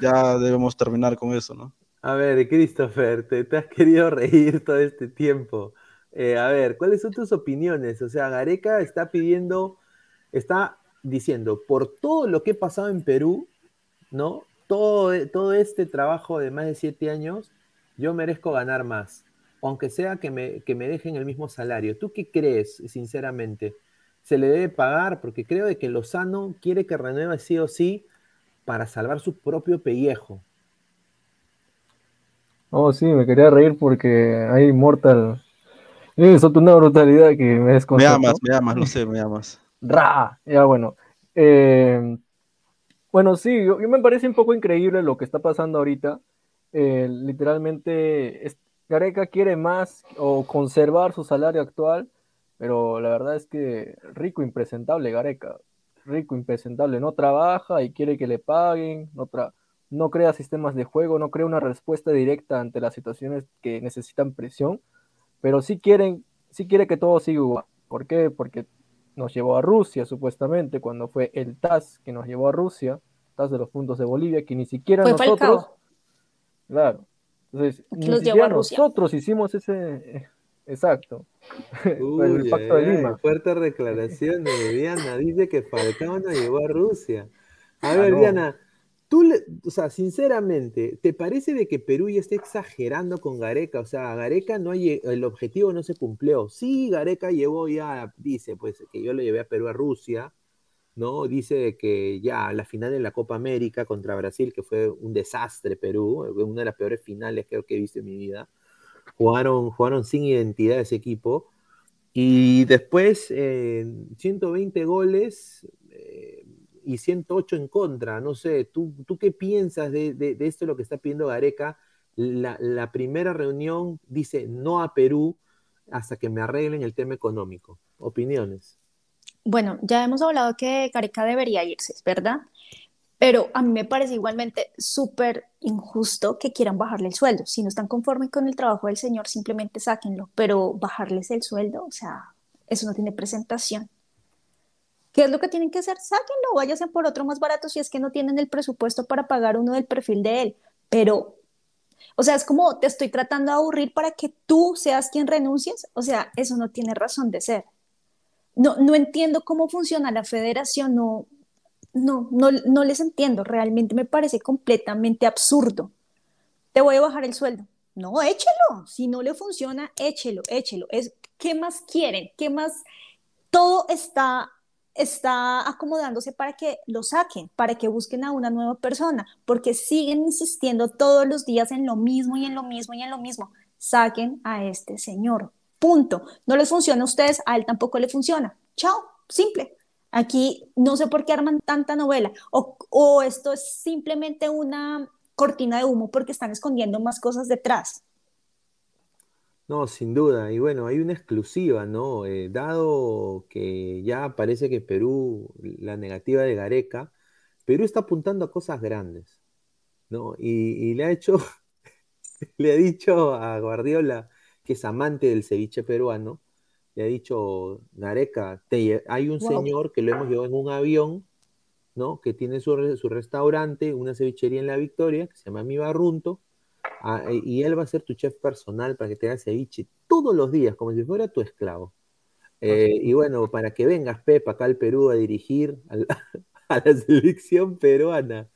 ya debemos terminar con eso, ¿no? A ver, Christopher, te, te has querido [laughs] reír todo este tiempo. Eh, a ver, ¿cuáles son tus opiniones? O sea, Gareca está pidiendo, está diciendo, por todo lo que he pasado en Perú, ¿no? Todo, todo este trabajo de más de siete años, yo merezco ganar más, aunque sea que me, que me dejen el mismo salario. ¿Tú qué crees, sinceramente? ¿Se le debe pagar? Porque creo de que Lozano quiere que renueve sí o sí para salvar su propio pellejo. Oh, sí, me quería reír porque hay Mortal es una brutalidad que me desconcertó. Me amas, me amas, no sé, me amas. Ra, ya bueno. Eh, bueno, sí, yo, me parece un poco increíble lo que está pasando ahorita. Eh, literalmente, Gareca quiere más o conservar su salario actual, pero la verdad es que rico impresentable Gareca, rico impresentable, no trabaja y quiere que le paguen, no, no crea sistemas de juego, no crea una respuesta directa ante las situaciones que necesitan presión pero sí quieren, sí quiere que todo siga igual. ¿Por qué? Porque nos llevó a Rusia, supuestamente, cuando fue el TAS que nos llevó a Rusia, TAS de los puntos de Bolivia, que ni siquiera nosotros. Claro. Entonces, ni siquiera nosotros hicimos ese. Exacto. [laughs] el Pacto de Lima. Fuerte declaración de Diana. Dice que Falcao nos llevó a Rusia. A ah, ver, Diana, Tú, o sea, sinceramente, ¿te parece de que Perú ya está exagerando con Gareca? O sea, Gareca no el objetivo no se cumplió. Sí, Gareca llevó ya, dice, pues, que yo lo llevé a Perú a Rusia, ¿no? Dice que ya la final de la Copa América contra Brasil, que fue un desastre Perú, una de las peores finales creo que he visto en mi vida. Jugaron, jugaron sin identidad ese equipo. Y después, 120 eh, goles, eh, y 108 en contra. No sé, ¿tú, tú qué piensas de, de, de esto, lo que está pidiendo Gareca? La, la, primera reunión dice no a Perú hasta que me arreglen el tema económico. Opiniones. Bueno, ya hemos hablado que Gareca debería irse, ¿verdad? Pero a mí me parece igualmente súper injusto que quieran bajarle el sueldo. Si no están conformes con el trabajo del señor, simplemente sáquenlo. Pero bajarles el sueldo, o sea, eso no tiene presentación. ¿Qué es lo que tienen que hacer? Sáquenlo, váyanse por otro más barato si es que no tienen el presupuesto para pagar uno del perfil de él. Pero O sea, es como te estoy tratando de aburrir para que tú seas quien renuncies. O sea, eso no tiene razón de ser. No, no entiendo cómo funciona la federación, no, no, no, no les entiendo. Realmente me parece completamente absurdo. Te voy a bajar el sueldo. No, échelo. Si no le funciona, échelo, échelo. Es, ¿Qué más quieren? ¿Qué más? Todo está está acomodándose para que lo saquen, para que busquen a una nueva persona, porque siguen insistiendo todos los días en lo mismo y en lo mismo y en lo mismo. Saquen a este señor. Punto. No les funciona a ustedes, a él tampoco le funciona. Chao, simple. Aquí no sé por qué arman tanta novela. O, o esto es simplemente una cortina de humo porque están escondiendo más cosas detrás. No, sin duda. Y bueno, hay una exclusiva, ¿no? Eh, dado que ya parece que Perú, la negativa de Gareca, Perú está apuntando a cosas grandes, ¿no? Y, le ha hecho, [laughs] le ha dicho a Guardiola, que es amante del ceviche peruano, le ha dicho, Gareca, hay un señor que lo hemos llevado en un avión, ¿no? Que tiene su, su restaurante, una cevichería en La Victoria, que se llama Mi Barrunto, Ah, eh, y él va a ser tu chef personal para que te haga ceviche todos los días, como si fuera tu esclavo. Eh, y bueno, para que vengas, Pep, acá al Perú a dirigir [laughs] a la, selección peruana.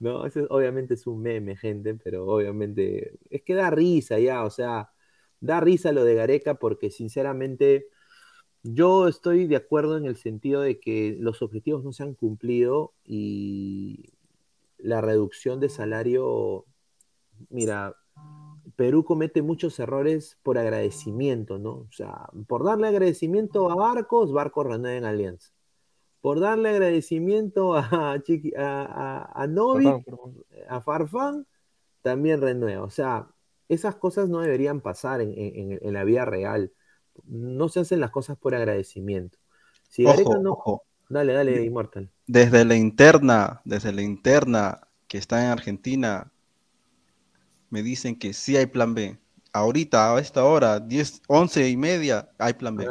¿no? Eso obviamente es un meme, gente, pero obviamente es que da risa ya, o sea, da risa lo de Gareca porque sinceramente yo estoy de acuerdo en el sentido de que los objetivos no se han cumplido y la reducción de salario mira, Perú comete muchos errores por agradecimiento, ¿no? O sea, por darle agradecimiento a Barcos, Barcos renueva en Alianza. Por darle agradecimiento a, Chiqui, a, a, Novi, a Farfán, también renueva. O sea, esas cosas no deberían pasar en, la vida real. No se hacen las cosas por agradecimiento. Si ojo, no... ojo. Dale, dale, Immortal. Desde la interna, desde la interna que está en Argentina, me dicen que sí hay plan B. Ahorita, a esta hora, 10, 11 y media, hay plan B.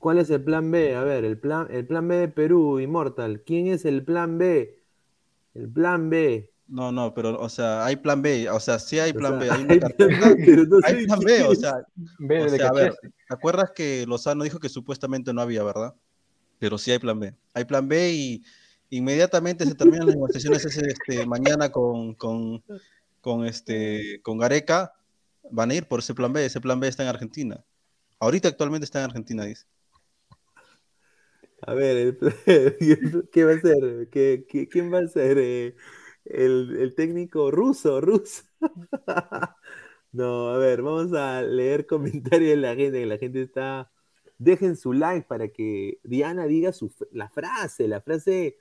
¿cuál es el plan B? A ver, el plan, el plan B de Perú, Immortal. ¿Quién es el plan B? El plan B. No, no, pero, o sea, hay plan B, o sea, sí hay plan B, hay hay plan B, [laughs] o sea, a ver, ¿te acuerdas que Lozano dijo que supuestamente no había, verdad? Pero sí hay plan B. Hay plan B y inmediatamente se terminan las negociaciones ese, este, mañana con, con, con, este, con Gareca, van a ir por ese plan B. Ese plan B está en Argentina. Ahorita actualmente está en Argentina, dice. A ver, [laughs] ¿qué va a ser? ¿Qué, quién va a ser? Eh, el, técnico ruso, ruso. [laughs] no, a ver, vamos a leer comentarios de la gente, que la gente está... Dejen su like para que Diana diga su, la frase, la frase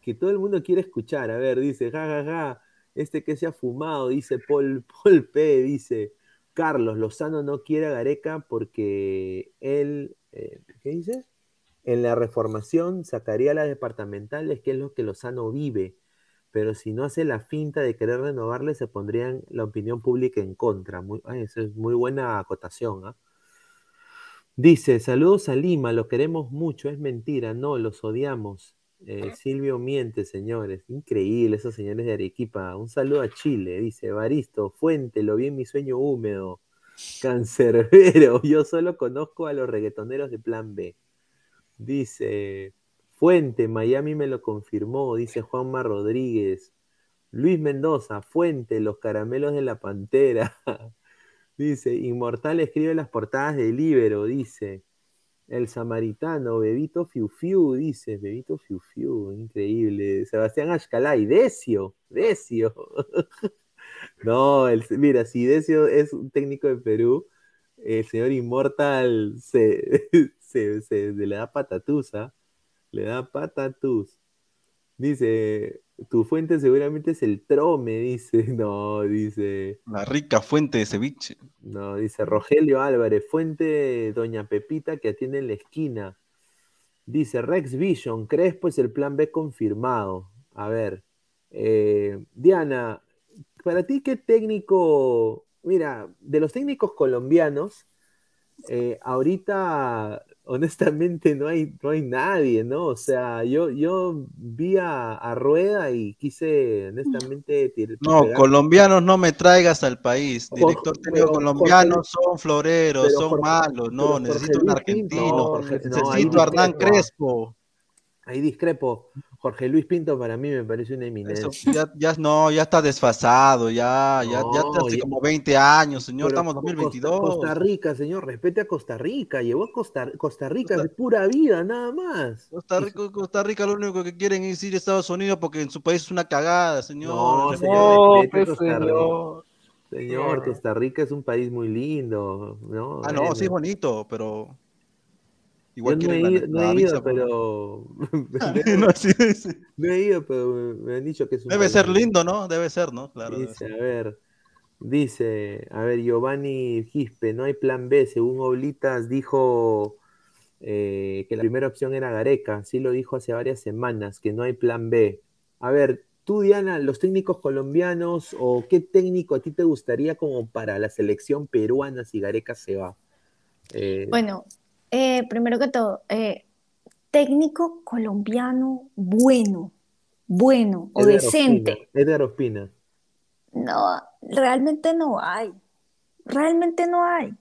que todo el mundo quiere escuchar. A ver, dice, ja, ja, ja, este que se ha fumado, dice Paul, [laughs] Paul P, dice Carlos Lozano no quiere a Gareca porque él, eh, ¿qué dice? En la reformación sacaría las departamentales, que es lo que Lozano vive, pero si no hace la finta de querer renovarle, se pondrían la opinión pública en contra. Muy, es muy buena acotación. ¿ah? Dice, saludos a Lima, lo queremos mucho, es mentira, no, los odiamos. Eh, Silvio miente, señores. Increíble esos señores de Arequipa. Un saludo a Chile, dice Baristo, Fuente, lo vi en mi sueño húmedo. Cancerbero, [laughs] yo solo conozco a los reggaetoneros de Plan B. Dice Fuente, Miami me lo confirmó, dice Juanma Rodríguez. Luis Mendoza, Fuente, los caramelos de la pantera. [laughs] dice, Inmortal escribe las portadas de Libero, dice. El samaritano, Bebito Fiu Fiu, dice, Bebito Fiu Fiu, increíble. Sebastián Ashkalay, Decio, Decio. [laughs] no, mira, si Decio es un técnico de Perú, el señor Inmortal se, [laughs] se, le da patatusa, le da patatús. Dice, tu fuente seguramente es el trome, dice. [laughs] No, dice. La rica fuente de ceviche. No, dice Rogelio Álvarez, fuente Doña Pepita que atiende en la esquina. Dice Rex Vision, Crespo es el plan B confirmado. A ver, eh, Diana, para ti, ¿qué técnico? Mira, de los técnicos colombianos, eh, ahorita honestamente no hay, no hay nadie, ¿no? O sea, yo, yo vi a, Rueda y quise, honestamente, No, colombianos no me traigas al país. Director técnico colombiano son floreros, son malos, no, necesito un argentino, necesito a Hernán Crespo. Ahí discrepo. Jorge Luis Pinto para mí me parece una eminencia. ya, ya, no, ya está desfasado, ya, ya, ya hace como 20 años, señor, estamos en 2022. Costa, Rica, señor, respete a Costa Rica, llevó a Costa, Costa Rica de pura vida, nada más. Costa Rica, Costa Rica lo único que quieren es ir a Estados Unidos porque en su país es una cagada, señor. No, señor, pues, Costa Rica. Señor, Costa Rica es un país muy lindo, ¿no? Ah, no, sí es bonito, pero Igual no, he, ido, no he ido, pero. no, he ido, pero me han dicho que es un. Debe ser lindo, ¿no? Debe ser, ¿no? Claro. Dice, a ver. Dice, a ver, Giovanni Gispe, no hay plan B. Según Oblitas dijo eh, que la primera opción era Gareca. Sí lo dijo hace varias semanas, que no hay plan B. A ver, tú, Diana, los técnicos colombianos o qué técnico a ti te gustaría como para la selección peruana si Gareca se va? Eh, bueno, eh, primero que todo, eh, técnico colombiano bueno, bueno o decente. Edgar Ospina. No, realmente no hay. Realmente no hay.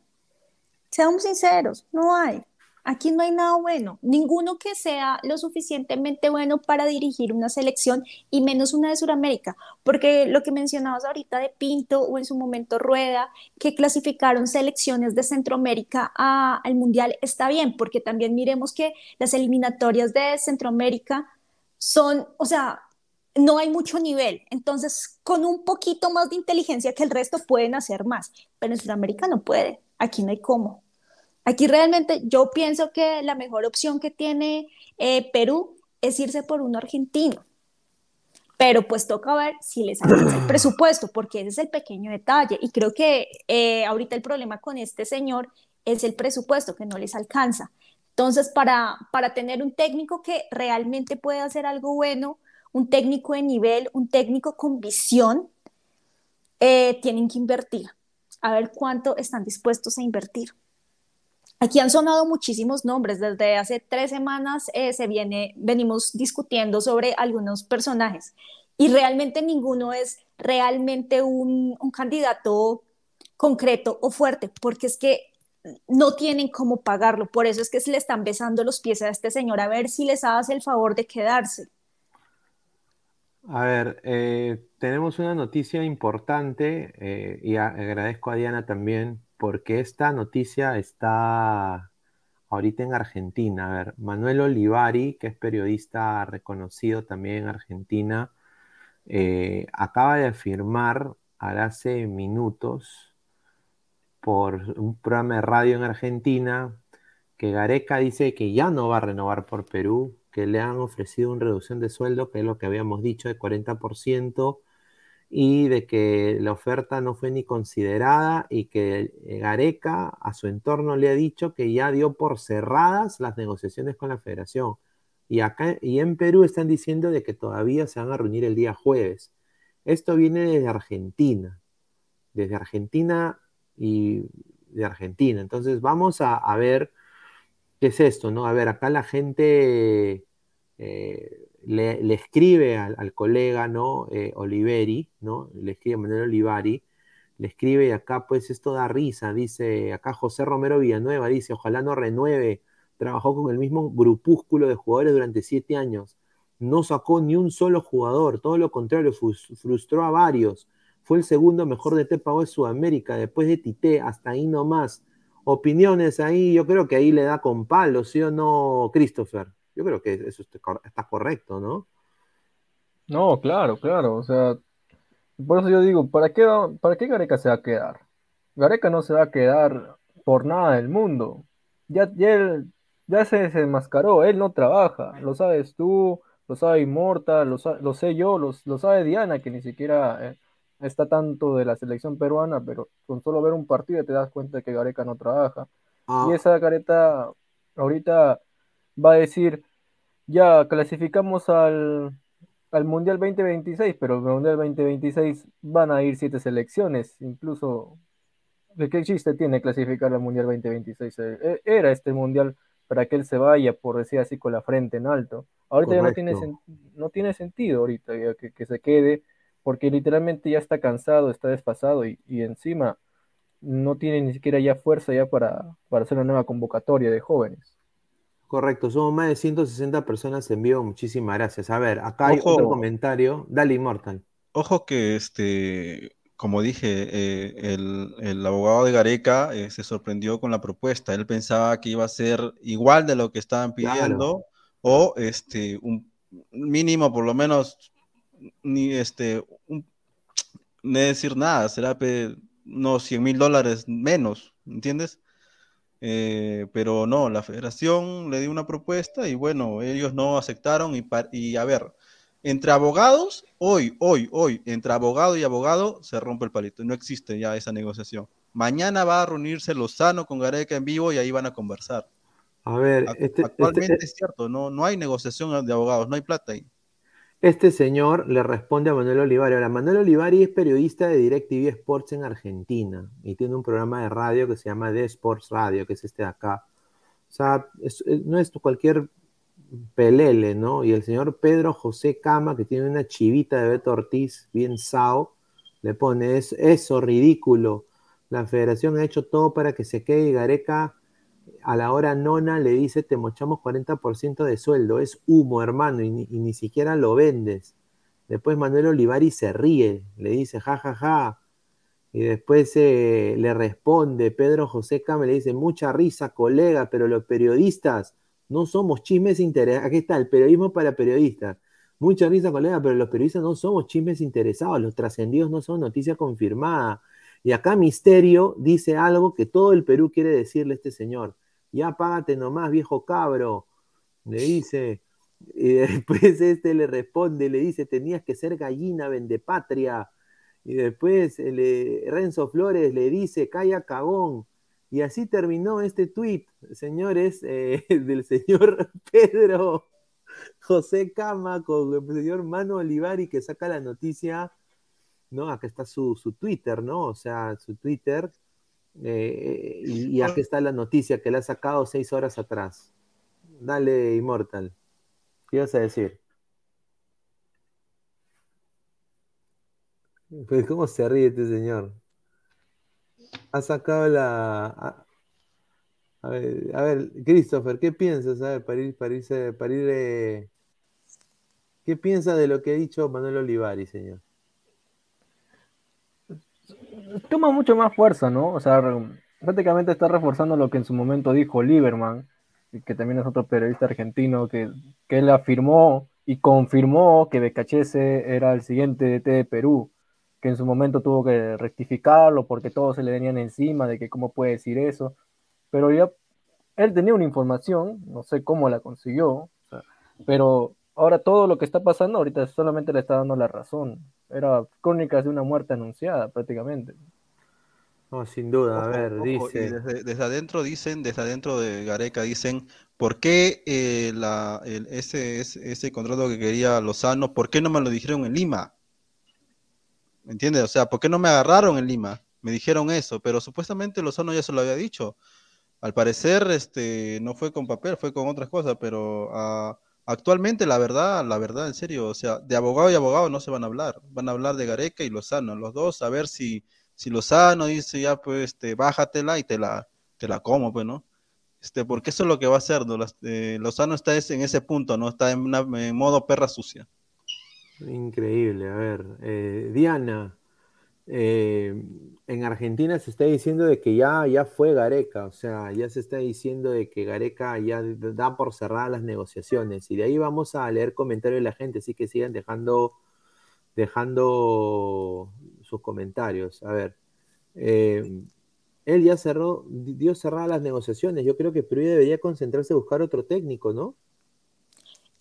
Seamos sinceros, no hay. Aquí no hay nada bueno, ninguno que sea lo suficientemente bueno para dirigir una selección y menos una de Sudamérica, porque lo que mencionabas ahorita de Pinto o en su momento Rueda, que clasificaron selecciones de Centroamérica al Mundial, está bien, porque también miremos que las eliminatorias de Centroamérica son, o sea, no hay mucho nivel, entonces con un poquito más de inteligencia que el resto pueden hacer más, pero en Sudamérica no puede, aquí no hay cómo. Aquí realmente yo pienso que la mejor opción que tiene eh, Perú es irse por un argentino. Pero pues toca ver si les alcanza el [clears throat] presupuesto, porque ese es el pequeño detalle. Y creo que eh, ahorita el problema con este señor es el presupuesto, que no les alcanza. Entonces, para, para tener un técnico que realmente pueda hacer algo bueno, un técnico de nivel, un técnico con visión, eh, tienen que invertir. A ver cuánto están dispuestos a invertir. Aquí han sonado muchísimos nombres. Desde hace tres semanas eh, se viene, venimos discutiendo sobre algunos personajes y realmente ninguno es realmente un, candidato concreto o fuerte, porque es que no tienen cómo pagarlo. Por eso es que se le están besando los pies a este señor a ver si les hace el favor de quedarse. A ver, eh, tenemos una noticia importante eh, y agradezco a Diana también porque esta noticia está ahorita en Argentina. A ver, Manuel Olivari, que es periodista reconocido también en Argentina, eh, acaba de afirmar hace minutos por un programa de radio en Argentina que Gareca dice que ya no va a renovar por Perú, que le han ofrecido una reducción de sueldo, que es lo que habíamos dicho, de 40%, y de que la oferta no fue ni considerada y que eh, Gareca a su entorno le ha dicho que ya dio por cerradas las negociaciones con la federación. Y acá y en Perú están diciendo de que todavía se van a reunir el día jueves. Esto viene desde Argentina, desde Argentina y de Argentina. Entonces vamos a, ver qué es esto, ¿no? A ver, acá la gente eh, le, escribe al, colega, ¿no? Eh, Oliveri, ¿no? Le escribe Manuel Olivari, le escribe y acá pues esto da risa, dice acá José Romero Villanueva, dice, ojalá no renueve, trabajó con el mismo grupúsculo de jugadores durante siete años, no sacó ni un solo jugador, todo lo contrario, frustró a varios, fue el segundo mejor de Tepa de Sudamérica, después de Tite, hasta ahí nomás. Opiniones ahí, yo creo que ahí le da con palo, ¿sí o no, Christopher? Yo creo que eso está correcto, ¿no? No, claro, claro. O sea, por eso yo digo, ¿para qué, ¿para qué Gareca se va a quedar? Gareca no se va a quedar por nada del mundo. Ya, ya, él, ya se desenmascaró, él no trabaja, lo sabes tú, lo sabe Immortal, lo, sé yo, lo, lo, sabe Diana, que ni siquiera eh, está tanto de la selección peruana, pero con solo ver un partido te das cuenta de que Gareca no trabaja. Y ah. esa careta ahorita va a decir, ya clasificamos al, Mundial 2026, pero el Mundial 2026 van a ir siete selecciones, incluso, ¿de qué chiste tiene clasificar al Mundial 2026? Eh, eh, era este Mundial para que él se vaya, por decir así, con la frente en alto. Ahorita ya no tiene, no tiene sentido ahorita que, que, se quede, porque literalmente ya está cansado, está desfasado y, y, encima no tiene ni siquiera ya fuerza ya para, para hacer una nueva convocatoria de jóvenes. Correcto, somos más de 160 personas en vivo, muchísimas gracias. A ver, acá hay otro comentario, dale Immortal. Ojo que este, como dije, eh, el, abogado de Gareca eh, se sorprendió con la propuesta. Él pensaba que iba a ser igual de lo que estaban pidiendo o este, un mínimo, por lo menos, ni este, no decir nada, será unos 100 mil dólares menos, ¿entiendes? Eh, pero no, la federación le dio una propuesta y bueno, ellos no aceptaron y, y a ver, entre abogados, hoy, hoy, hoy, entre abogado y abogado se rompe el palito, no existe ya esa negociación. Mañana va a reunirse Lozano con Gareca en vivo y ahí van a conversar. A ver, este, actualmente este es cierto, no, no hay negociación de abogados, no hay plata ahí. Este señor le responde a Manuel Olivari. Ahora, Manuel Olivari es periodista de DirecTV Sports en Argentina y tiene un programa de radio que se llama The Sports Radio, que es este de acá. O sea, no es cualquier pelele, ¿no? Y el señor Pedro José Cama, que tiene una chivita de Beto Ortiz, bien sao, le pone eso ridículo. La federación ha hecho todo para que se quede y Gareca a la hora nona le dice te mochamos 40% de sueldo, es humo hermano y ni, siquiera lo vendes. Después Manuel Olivari se ríe, le dice ja ja ja y después eh, le responde Pedro José Cama, le dice mucha risa colega, pero los periodistas no somos chismes interesados. Aquí está, el periodismo para periodistas. Mucha risa colega, pero los periodistas no somos chismes interesados, los trascendidos no son noticia confirmada. Y acá Misterio dice algo que todo el Perú quiere decirle a este señor. Ya págate nomás, viejo cabro, le dice, y después [laughs] este le responde, le dice, tenías que ser gallina, patria y después Renzo Flores le dice, calla cagón, y así terminó este tuit, señores, eh, [laughs] del señor [laughs] Pedro José Cama con el señor Mano Olivari que saca la noticia, ¿no? Acá está su, su Twitter, ¿no? O sea, su Twitter, eh, y, aquí está la noticia que le ha sacado seis horas atrás. Dale, Immortal. ¿Qué ibas a decir? Pues, ¿cómo se ríe este señor? Ha sacado la. A, ver, a ver, Christopher, ¿qué piensas? A ver, para ir, para irse, para ir. Eh, ¿Qué piensa de lo que ha dicho Manuel Olivari, señor? Toma mucho más fuerza, ¿no? O sea, prácticamente está reforzando lo que en su momento dijo Lieberman, que también es otro periodista argentino, que, que él afirmó y confirmó que Becachese era el siguiente DT de Perú, que en su momento tuvo que rectificarlo porque todos se le venían encima de que cómo puede decir eso, pero ya él tenía una información, no sé cómo la consiguió, pero ahora todo lo que está pasando ahorita solamente le está dando la razón era crónicas de una muerte anunciada prácticamente. No, sin duda, a ver, dice. Desde, adentro dicen, desde adentro de Gareca dicen, ¿por qué eh, la, ese, ese, contrato que quería Lozano, ¿por qué no me lo dijeron en Lima? ¿Me entiendes? O sea, ¿por qué no me agarraron en Lima? Me dijeron eso, pero supuestamente Lozano ya se lo había dicho. Al parecer, este, no fue con papel, fue con otras cosas, pero a Actualmente, la verdad, la verdad, en serio, o sea, de abogado y abogado no se van a hablar. Van a hablar de Gareca y Lozano, los dos, a ver si, si Lozano dice ya, pues, este, bájatela y te la, te la como, pues, ¿no? Este, porque eso es lo que va a hacer. Eh, Lozano está en ese punto, ¿no? Está en, en modo perra sucia. Increíble, a ver. Eh, Diana, eh, en Argentina se está diciendo de que ya, ya fue Gareca, o sea, ya se está diciendo de que Gareca ya da por cerradas las negociaciones. Y de ahí vamos a leer comentarios de la gente, así que sigan dejando, dejando sus comentarios. A ver, eh, él ya cerró, dio cerradas las negociaciones. Yo creo que Perú debería concentrarse en buscar otro técnico, ¿no?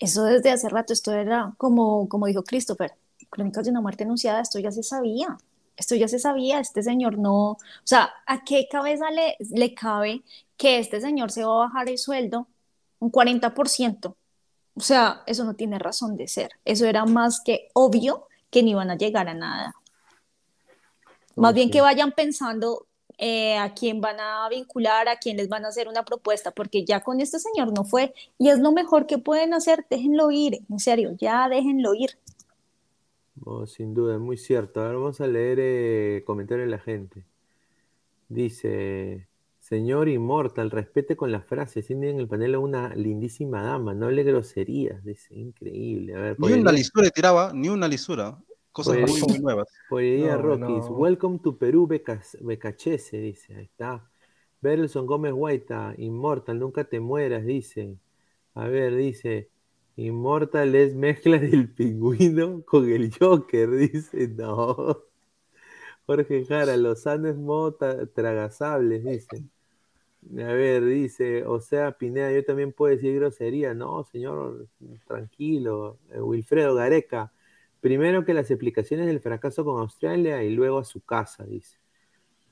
Eso desde hace rato, esto era como, como dijo Christopher, crónicas de una muerte anunciada, esto ya se sabía esto ya se sabía, este señor no, o sea, ¿a qué cabeza le, le cabe que este señor se va a bajar el sueldo un 40%? O sea, eso no tiene razón de ser. Eso era más que obvio que ni iban a llegar a nada. Más bien que vayan pensando eh, a quién van a vincular, a quién les van a hacer una propuesta, porque ya con este señor no fue y es lo mejor que pueden hacer, déjenlo ir, en serio, ya déjenlo ir. Sin duda, muy cierto. Ahora vamos a leer eh, comentarios de la gente. Dice, señor Inmortal, respete con las frases. Tiene en el panel a una lindísima dama, no le groserías. Dice, increíble. ni una lisura tiraba, ni una lisura. Cosas muy, muy, nuevas. [laughs] Por día, Rockies. Welcome to Perú, Becachese, dice. Ahí está. Berlson Gómez Guaita, Inmortal, nunca te mueras, dice. A ver, dice. Inmortal es mezcla del pingüino con el Joker, [laughs] dice. No. Jorge Jara, Lozano es modo tragasables, dice. A ver, dice, o sea, Pineda, yo también puedo decir grosería. No, señor, tranquilo. Eh, Wilfredo Gareca, Primero que las explicaciones del fracaso con Australia y luego a su casa, dice.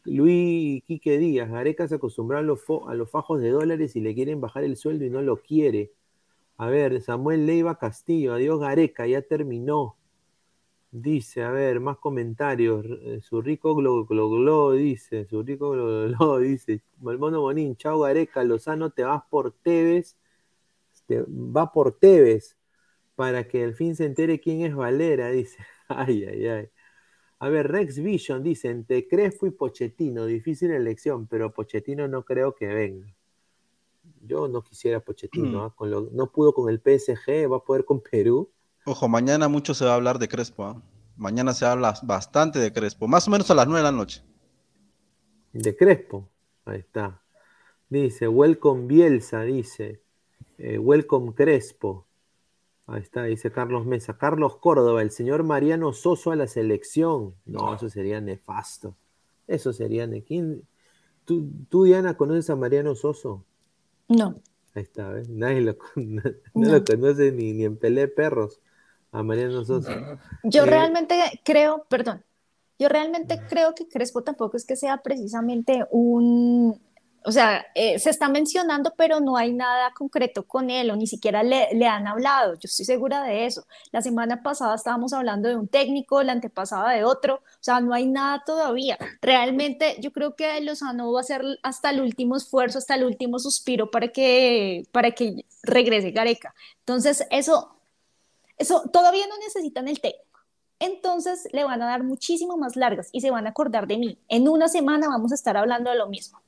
Luis Quique Díaz, Gareca se acostumbró a los, a los fajos de dólares y le quieren bajar el sueldo y no lo quiere. A ver, Samuel Leiva Castillo, adiós Gareca, ya terminó. Dice, a ver, más comentarios. Eh, su rico glo, glo, dice, su rico glo, glo, [laughs] dice. Malmono Bonín, chao Gareca, Lozano, te vas por Tevez. Te, va por Tevez para que al fin se entere quién es Valera, [laughs] dice. Ay, ay, ay. A ver, Rex Vision dice, entre Crespo y Pochettino, difícil elección, pero Pochettino no creo que venga. Yo no quisiera Pochettino, mm. ¿ah? con lo, no pudo con el PSG, va a poder con Perú. Ojo, mañana mucho se va a hablar de Crespo. ¿ah? Mañana se habla bastante de Crespo, más o menos a las 9 de la noche. De Crespo, ahí está. Dice, welcome Bielsa, dice. Eh, welcome Crespo. Ahí está, dice Carlos Mesa. Carlos Córdoba, el señor Mariano Soso a la selección. No, eso sería nefasto. Eso sería ne. ¿Tú, ¿Tú, Diana, conoces a Mariano Soso? No. Ahí está, ¿ves? Nadie lo, [laughs] no, lo conoce ni, ni en Pelé Perros a Mariano Soso. [laughs] Yo eh, realmente creo, perdón, yo realmente creo que Crespo tampoco es que sea precisamente un, o sea, eh, se está mencionando, pero no hay nada concreto con él o ni siquiera le, le, han hablado. Yo estoy segura de eso. La semana pasada estábamos hablando de un técnico, la antepasada de otro. O sea, no hay nada todavía. Realmente yo creo que Lozano va a hacer hasta el último esfuerzo, hasta el último suspiro para que, para que regrese Gareca. Entonces, eso, eso todavía no necesitan el técnico. Entonces le van a dar muchísimo más largas y se van a acordar de mí. En una semana vamos a estar hablando de lo mismo.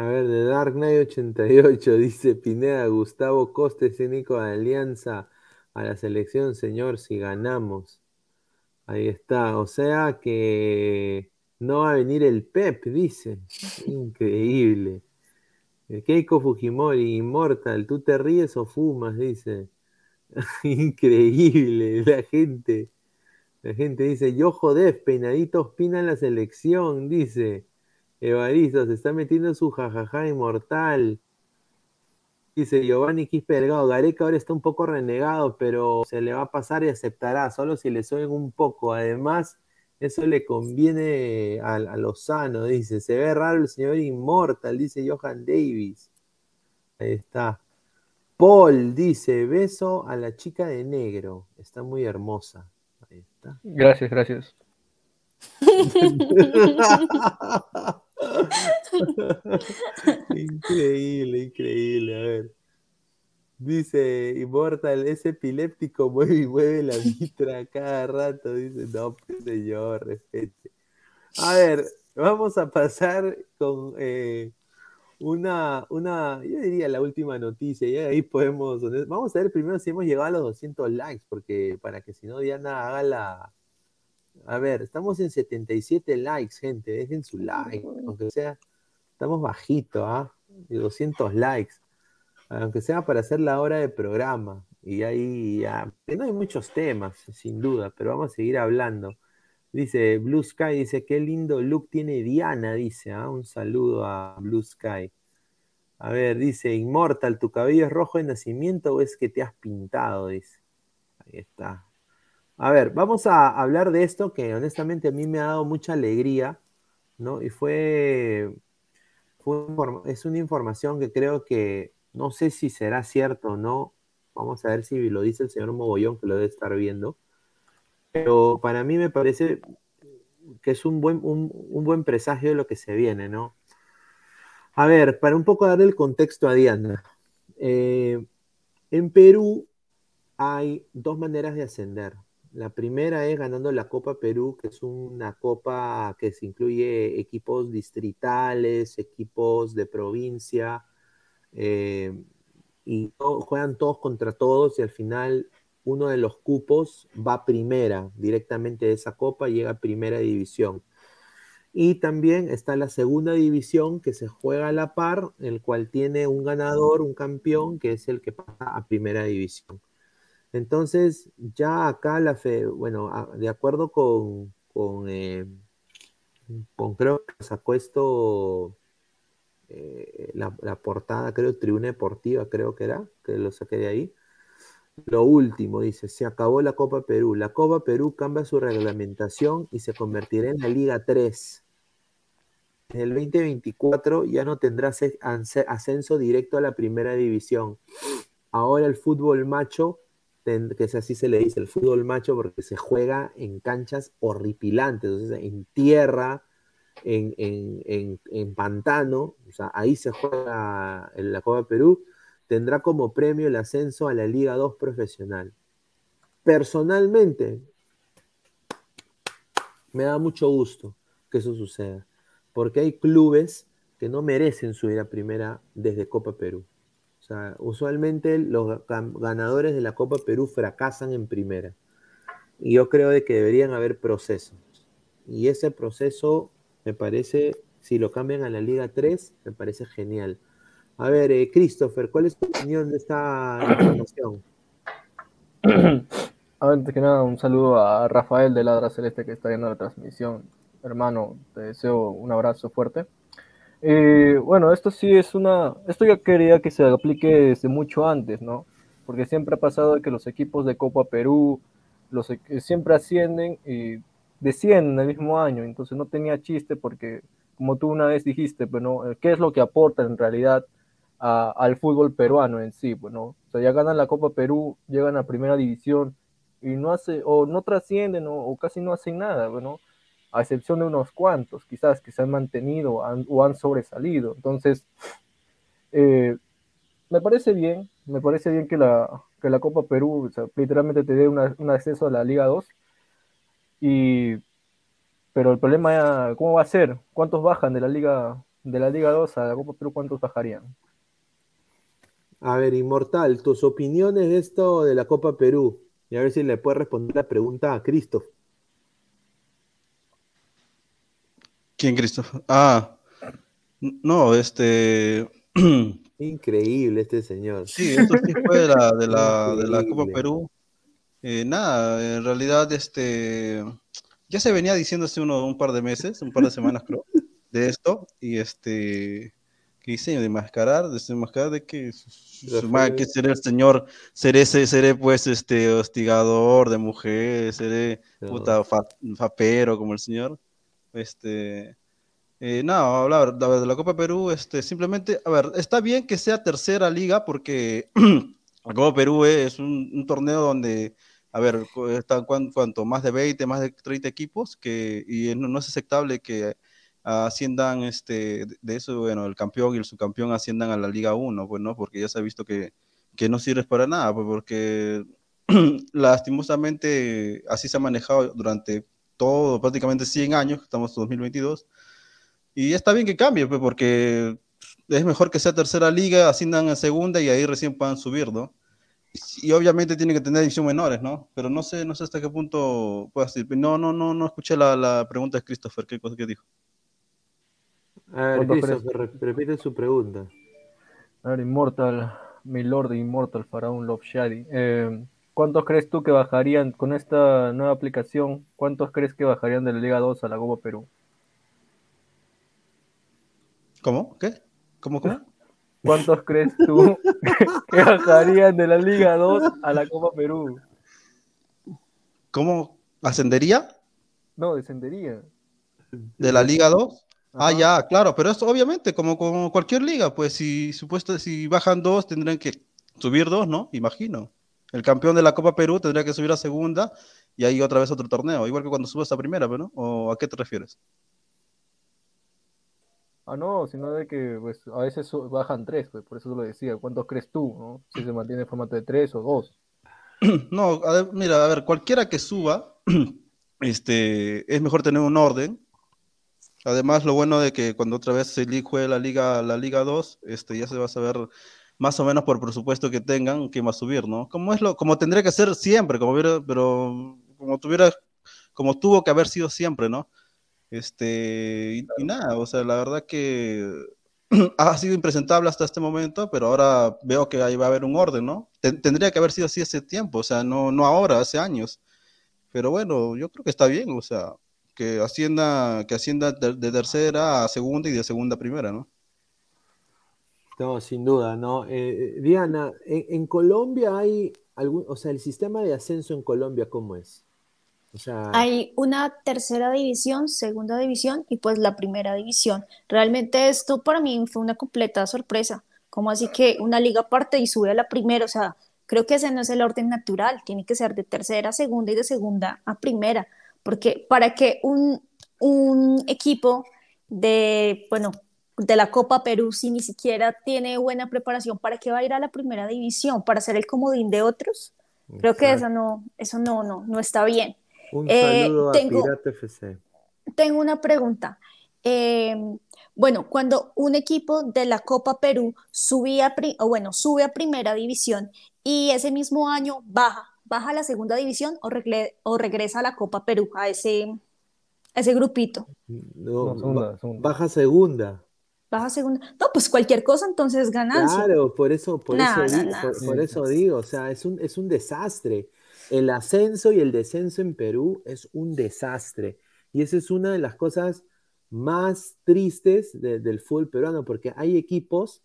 A ver, de Dark Knight 88 dice Pineda, Gustavo Costa escénico de Alianza a la selección, señor, si ganamos. Ahí está, o sea que no va a venir el Pep, dice. Increíble. Keiko Fujimori, Immortal, ¿tú te ríes o fumas? Dice. [laughs] Increíble, la gente. La gente dice, yo joder, peinaditos pina la selección, dice. Evaristo se está metiendo su jajaja inmortal. Dice Giovanni Quispe Delgado, Gareca ahora está un poco renegado, pero se le va a pasar y aceptará, solo si le suben un poco. Además, eso le conviene a, a Lozano, dice. Se ve raro el señor Inmortal, dice Johan Davis. Ahí está. Paul dice, beso a la chica de negro. Está muy hermosa. Ahí está. Gracias, gracias. [laughs] [laughs] [laughs] increíble, increíble. A ver. Dice Immortal, es epiléptico, mueve y mueve la vitra cada rato. Dice, no, pues, señor, respete. A ver, vamos a pasar con eh, una, una, yo diría la última noticia, y ahí podemos, vamos a ver primero si hemos llegado a los 200 likes, porque para que si no Diana haga la, a ver, estamos en 77 likes, gente. Dejen su like. Aunque sea, estamos bajito, ¿ah? 200 likes. Aunque sea para hacer la hora de programa. Y ahí ya. No hay muchos temas, sin duda, pero vamos a seguir hablando. Dice Blue Sky, dice, qué lindo look tiene Diana, dice, ¿ah? un saludo a Blue Sky. A ver, dice, Inmortal, ¿tu cabello es rojo de nacimiento o es que te has pintado? Dice. Ahí está. A ver, vamos a hablar de esto que honestamente a mí me ha dado mucha alegría, ¿no? Y fue, es una información que creo que no sé si será cierto o no. Vamos a ver si lo dice el señor Mogollón, que lo debe estar viendo. Pero para mí me parece que es un buen, un, buen presagio de lo que se viene, ¿no? A ver, para un poco darle el contexto a Diana. Eh, en Perú hay dos maneras de ascender. La primera es ganando la Copa Perú, que es una copa que se incluye equipos distritales, equipos de provincia, eh, y juegan todos contra todos y al final uno de los cupos va primera directamente de esa copa, llega a primera división. Y también está la segunda división que se juega a la par, el cual tiene un ganador, un campeón, que es el que pasa a primera división. Entonces, ya acá la fe, bueno, de acuerdo con, con, eh, creo que sacó esto eh, la, portada, creo, Tribuna Deportiva, creo que era, que lo saqué de ahí. Lo último, dice, se acabó la Copa Perú. La Copa Perú cambia su reglamentación y se convertirá en la Liga 3. En el 2024 ya no tendrá ascenso directo a la primera división. Ahora el fútbol macho, que es así se le dice, el fútbol macho porque se juega en canchas horripilantes, en tierra, en, Pantano, o sea, ahí se juega en la Copa Perú, tendrá como premio el ascenso a la Liga 2 profesional. Personalmente, me da mucho gusto que eso suceda, porque hay clubes que no merecen subir a primera desde Copa Perú. Sea, usualmente los ganadores de la Copa Perú fracasan en primera. Y yo creo de que deberían haber procesos. Y ese proceso me parece, si lo cambian a la Liga 3, me parece genial. A ver, eh, Christopher, ¿cuál es tu opinión de esta [clears throat] información? Antes que nada, un saludo a Rafael de Ladra Celeste que está viendo la transmisión. Hermano, te deseo un abrazo fuerte. Eh, bueno, esto sí es una. Esto ya quería que se aplique desde mucho antes, ¿no? Porque siempre ha pasado que los equipos de Copa Perú los, e, siempre ascienden y de 100 en el mismo año, entonces no tenía chiste porque, como tú una vez dijiste, bueno, pues, ¿qué es lo que aporta en realidad al fútbol peruano en sí? Bueno, pues, o sea, ya ganan la Copa Perú, llegan a primera división y no hace, o no trascienden o, casi no hacen nada, bueno, a excepción de unos cuantos, quizás que se han mantenido o han sobresalido. Entonces, eh, me parece bien, me parece bien que la, que la Copa Perú literalmente te dé un acceso a la Liga 2 y, pero el problema, ¿cómo va a ser? ¿Cuántos bajan de la Liga, de la Liga 2 a la Copa Perú? ¿Cuántos bajarían? A ver, Inmortal, tus opiniones de esto de la Copa Perú. Y a ver si le puedes responder la pregunta a Cristo. ¿Quién, Christoph? Ah, no, este. [clears throat] Increíble este señor. Sí, esto sí fue de la, de la, de la Copa Perú. Eh, nada, en realidad, este, ya se venía diciendo hace uno, un par de meses, un par de semanas creo, de esto, y este, ¿qué diseño? De mascarar, de que, que seré el señor, seré, seré pues este hostigador de mujeres, seré puta fapero como el señor, este, eh, no, hablar de la Copa Perú, este, simplemente, a ver, está bien que sea tercera liga porque [clears throat] la Copa Perú es un torneo donde a ver, están cuánto, más de 20, más de 30 equipos, que, y no, es aceptable que asciendan este, de eso, bueno, el campeón y el subcampeón asciendan a la Liga 1, pues, ¿no? Porque ya se ha visto que, que no sirve para nada, pues, porque [clears throat] lastimosamente así se ha manejado durante todo, prácticamente 100 años, estamos en 2022, y está bien que cambie, pues, porque es mejor que sea tercera liga, asciendan a segunda y ahí recién puedan subir, ¿no? y obviamente tiene que tener edición menores, ¿no? Pero no sé, no sé hasta qué punto puedo decir. No, no, no, no escuché la, la pregunta de Christopher, ¿qué cosa que dijo? A ver, Christopher, repite su pregunta. A ver, Immortal, mi Lord Immortal, Faraón Love Shady. Eh, ¿Cuántos crees tú que bajarían con esta nueva aplicación? ¿Cuántos crees que bajarían de la Liga 2 a la Copa Perú? ¿Cómo? ¿Qué? ¿Cómo, cómo? [laughs] ¿Cuántos crees tú [laughs] que bajarían de la Liga 2 a la Copa Perú? ¿Cómo? ¿Ascendería? No, descendería. ¿De la Liga 2? Ah, ya, claro, pero eso obviamente, como, como cualquier liga, pues si supuesto, si bajan dos, tendrán que subir dos, ¿no? Imagino. El campeón de la Copa Perú tendría que subir a segunda y ahí otra vez otro torneo, igual que cuando subes a primera, ¿no? ¿O a qué te refieres? Ah, no, sino de que pues, a veces bajan tres, pues, por eso lo decía. ¿Cuántos crees tú, no? Si se mantiene el formato de tres o dos. [clears throat] No, mira, a ver, cualquiera que suba, [clears throat] este, es mejor tener un orden. Además, lo bueno de que cuando otra vez se juegue la Liga, la Liga 2, este, ya se va a saber más o menos por presupuesto que tengan que va a subir, ¿no? Como es lo, como tendría que ser siempre, como hubiera, pero como tuviera, como tuvo que haber sido siempre, ¿no? Este, y, nada, o sea, la verdad que [clears throat] ha sido impresentable hasta este momento, pero ahora veo que ahí va a haber un orden, ¿no? tendría que haber sido así hace tiempo, o sea, no, no ahora, hace años. Pero bueno, yo creo que está bien, o sea, que ascienda, que ascienda de, tercera a segunda y de segunda a primera, ¿no? No, sin duda, ¿no? Eh, eh, Diana, en, Colombia hay algún, o sea, el sistema de ascenso en Colombia, ¿cómo es? Hay una tercera división, segunda división y pues la primera división. Realmente esto para mí fue una completa sorpresa. Como así que una liga parte y sube a la primera? O sea, creo que ese no es el orden natural. Tiene que ser de tercera a segunda y de segunda a primera. Porque para que un, un equipo de, bueno, de la Copa Perú, si ni siquiera tiene buena preparación, ¿para qué va a ir a la primera división? ¿Para ser el comodín de otros? Creo que eso no, eso no, no, no está bien. Un eh, saludo a Pirata FC. Tengo una pregunta. Eh, bueno, cuando un equipo de la Copa Perú subía, o bueno, sube a primera división y ese mismo año baja, baja a la segunda división o, o regresa a la Copa Perú, a ese, ese grupito. No, baja segunda. Baja segunda. No, pues cualquier cosa entonces ganancia. Claro, por eso, por eso, digo, por, eso digo, o sea, es un, es un desastre. El ascenso y el descenso en Perú es un desastre. Y esa es una de las cosas más tristes del fútbol peruano, porque hay equipos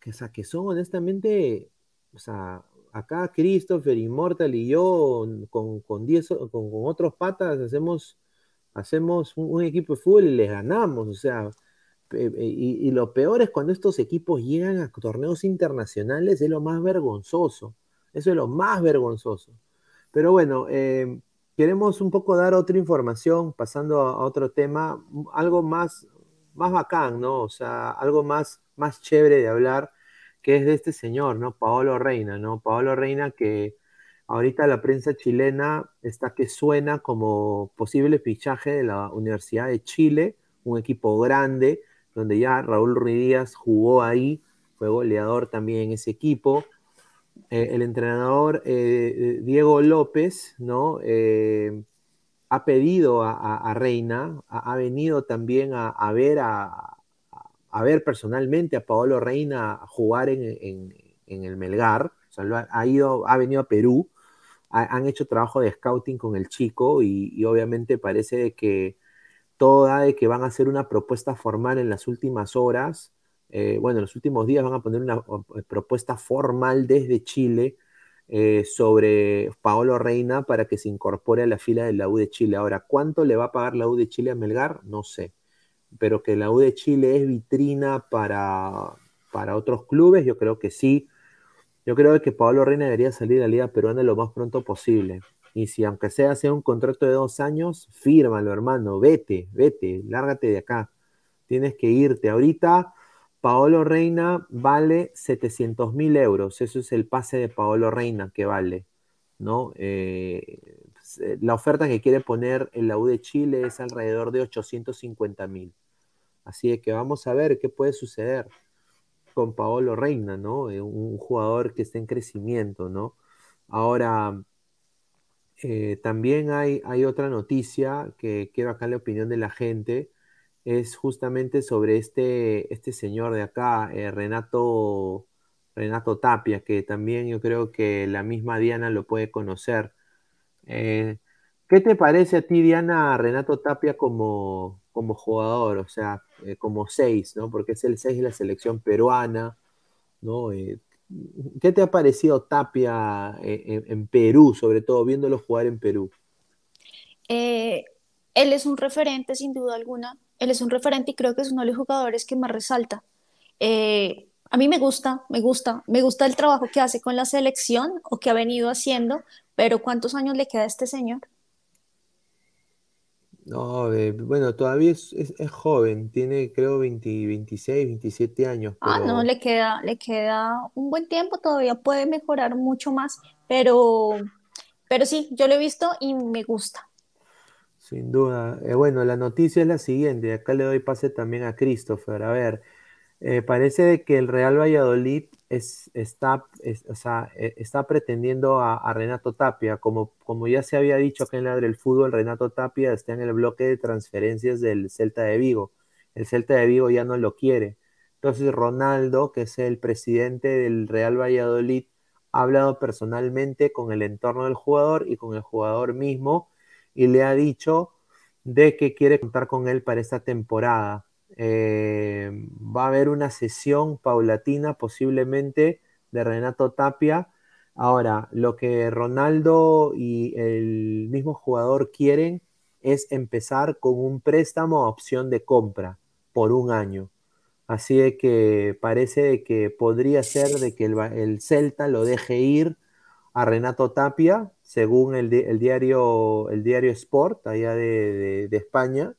que, que son honestamente, o sea, acá Christopher, Immortal y yo con, con, con, otros patas hacemos, hacemos un, equipo de fútbol y les ganamos, o sea, y, y, lo peor es cuando estos equipos llegan a torneos internacionales, es lo más vergonzoso, eso es lo más vergonzoso. Pero bueno, eh, queremos un poco dar otra información, pasando a, otro tema, algo más, más bacán, ¿no? O sea, algo más, más chévere de hablar, que es de este señor, ¿no? Paolo Reina, ¿no? Paolo Reina que ahorita la prensa chilena está que suena como posible fichaje de la Universidad de Chile, un equipo grande, donde ya Raúl Ruiz jugó ahí, fue goleador también en ese equipo. Eh, el entrenador eh, Diego López, ¿no? Eh, ha pedido a, Reina, ha, venido también a, ver a, ver personalmente a Paolo Reina jugar en, el Melgar, ha, ido, ha venido a Perú, han hecho trabajo de scouting con el chico y, obviamente parece que todo de que van a hacer una propuesta formal en las últimas horas eh, bueno, en los últimos días van a poner una eh, propuesta formal desde Chile eh, sobre Paolo Reina para que se incorpore a la fila de la U de Chile. Ahora, ¿cuánto le va a pagar la U de Chile a Melgar? No sé. Pero que la U de Chile es vitrina para, para otros clubes, yo creo que sí. Yo creo que Paolo Reina debería salir a la Liga Peruana lo más pronto posible. Y si aunque sea, sea un contrato de dos años, fírmalo, hermano. Vete, vete, lárgate de acá. Tienes que irte. Ahorita Paolo Reina vale 700 mil euros, eso es el pase de Paolo Reina que vale, ¿no? Eh, la oferta que quiere poner en la U de Chile es alrededor de 850 mil. Así que vamos a ver qué puede suceder con Paolo Reina, ¿no? Eh, un jugador que está en crecimiento, ¿no? Ahora, también hay, hay otra noticia que quiero acá la opinión de la gente es justamente sobre este, este señor de acá, eh, Renato, Renato Tapia, que también yo creo que la misma Diana lo puede conocer. Eh, ¿Qué te parece a ti, Diana, Renato Tapia como, como jugador? O sea, eh, como seis, ¿no? Porque es el seis de la selección peruana, ¿no? ¿Qué te ha parecido Tapia en, en, Perú, sobre todo viéndolo jugar en Perú? él es un referente, sin duda alguna, él es un referente y creo que es uno de los jugadores que más resalta. Eh, a mí me gusta, me gusta, me gusta el trabajo que hace con la selección o que ha venido haciendo, pero ¿cuántos años le queda a este señor? No, eh, bueno, todavía es, es- es joven, tiene creo 20, 26, 27 años, Ah, no, pero le queda, le queda un buen tiempo, todavía puede mejorar mucho más, pero, pero sí, yo lo he visto y me gusta. sin duda. Eh, bueno, la noticia es la siguiente, acá le doy pase también a Christopher. A ver, eh, parece que el Real Valladolid es, está, es- o sea, eh, está pretendiendo a, a Renato Tapia. Como, como ya se había dicho acá en la del fútbol, Renato Tapia está en el bloque de transferencias del Celta de Vigo. El Celta de Vigo ya no lo quiere. Entonces Ronaldo, que es el presidente del Real Valladolid, ha hablado personalmente con el entorno del jugador y con el jugador mismo y le ha dicho de que quiere contar con él para esta temporada. Eh, va a haber una sesión paulatina posiblemente de Renato Tapia. Ahora, lo que Ronaldo y el mismo jugador quieren es empezar con un préstamo a opción de compra por un año. Así de que parece que podría ser de que el, Celta lo deje ir a Renato Tapia, según el, di- el diario, el diario Sport, allá de España.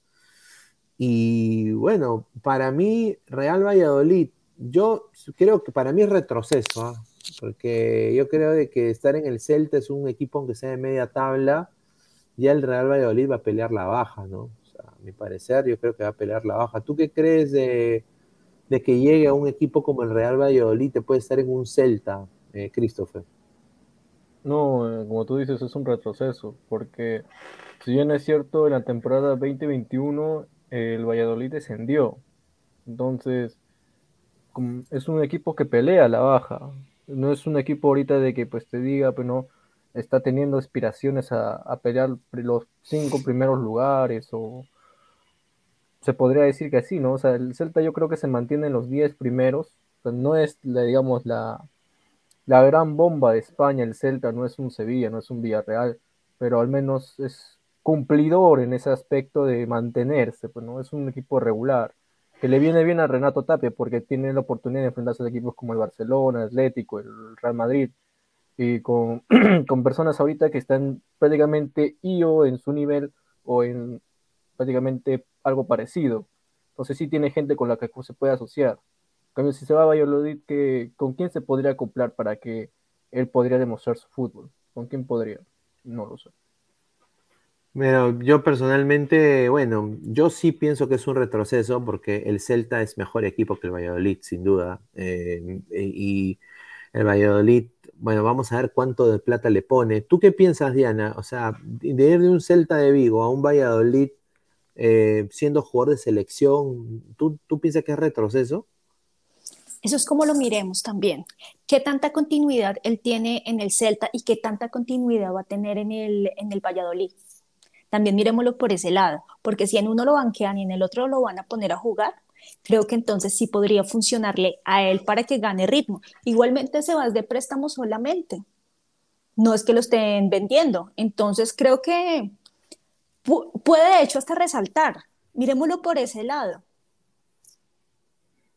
Y bueno, para mí, Real Valladolid, yo creo que para mí es retroceso, ¿ah? porque yo creo de que estar en el Celta es un equipo aunque sea de media tabla, ya el Real Valladolid va a pelear la baja, ¿no? O sea, a mi parecer, yo creo que va a pelear la baja. ¿Tú qué crees de, de que llegue a un equipo como el Real Valladolid, te puede estar en un Celta, eh, Christopher? No, eh, como tú dices, es un retroceso, porque si bien es cierto, en la temporada 2021 el Valladolid descendió. Entonces, es un equipo que pelea a la baja. No es un equipo ahorita de que pues te diga, pero no, está teniendo aspiraciones a, pelear los cinco primeros lugares o se podría decir que así, ¿no? O sea, el Celta yo creo que se mantiene en los 10 primeros. Sea, no es, digamos, la, la gran bomba de España, el Celta, no es un Sevilla, no es un Villarreal, pero al menos es cumplidor en ese aspecto de mantenerse, pues, ¿no? Es un equipo regular, que le viene bien a Renato Tapia porque tiene la oportunidad de enfrentarse a equipos como el Barcelona, el Atlético, el Real Madrid, y con, [clears throat] con personas ahorita que están prácticamente IO en su nivel o en prácticamente algo parecido. Entonces sí tiene gente con la que se puede asociar. En cambio, si se va a Valladolid, ¿qué- ¿con quién se podría acoplar para que él podría demostrar su fútbol? ¿Con quién podría? No lo sé. Bueno, yo personalmente, bueno, yo sí pienso que es un retroceso porque el Celta es mejor equipo que el Valladolid, sin duda. Eh, y el Valladolid, bueno, vamos a ver cuánto de plata le pone. ¿Tú qué piensas, Diana? O sea, de ir de un Celta de Vigo a un Valladolid eh, siendo jugador de selección, ¿tú, tú piensas que es retroceso? Eso es como lo miremos también. ¿Qué tanta continuidad él tiene en el Celta y qué tanta continuidad va a tener en el, en el Valladolid? También miremoslo por ese lado, porque si en uno lo banquean y en el otro lo van a poner a jugar, creo que entonces sí podría funcionarle a él para que gane ritmo. Igualmente se va de préstamo solamente, no es que lo estén vendiendo. Entonces creo que pu- puede de hecho hasta resaltar. Miremoslo por ese lado.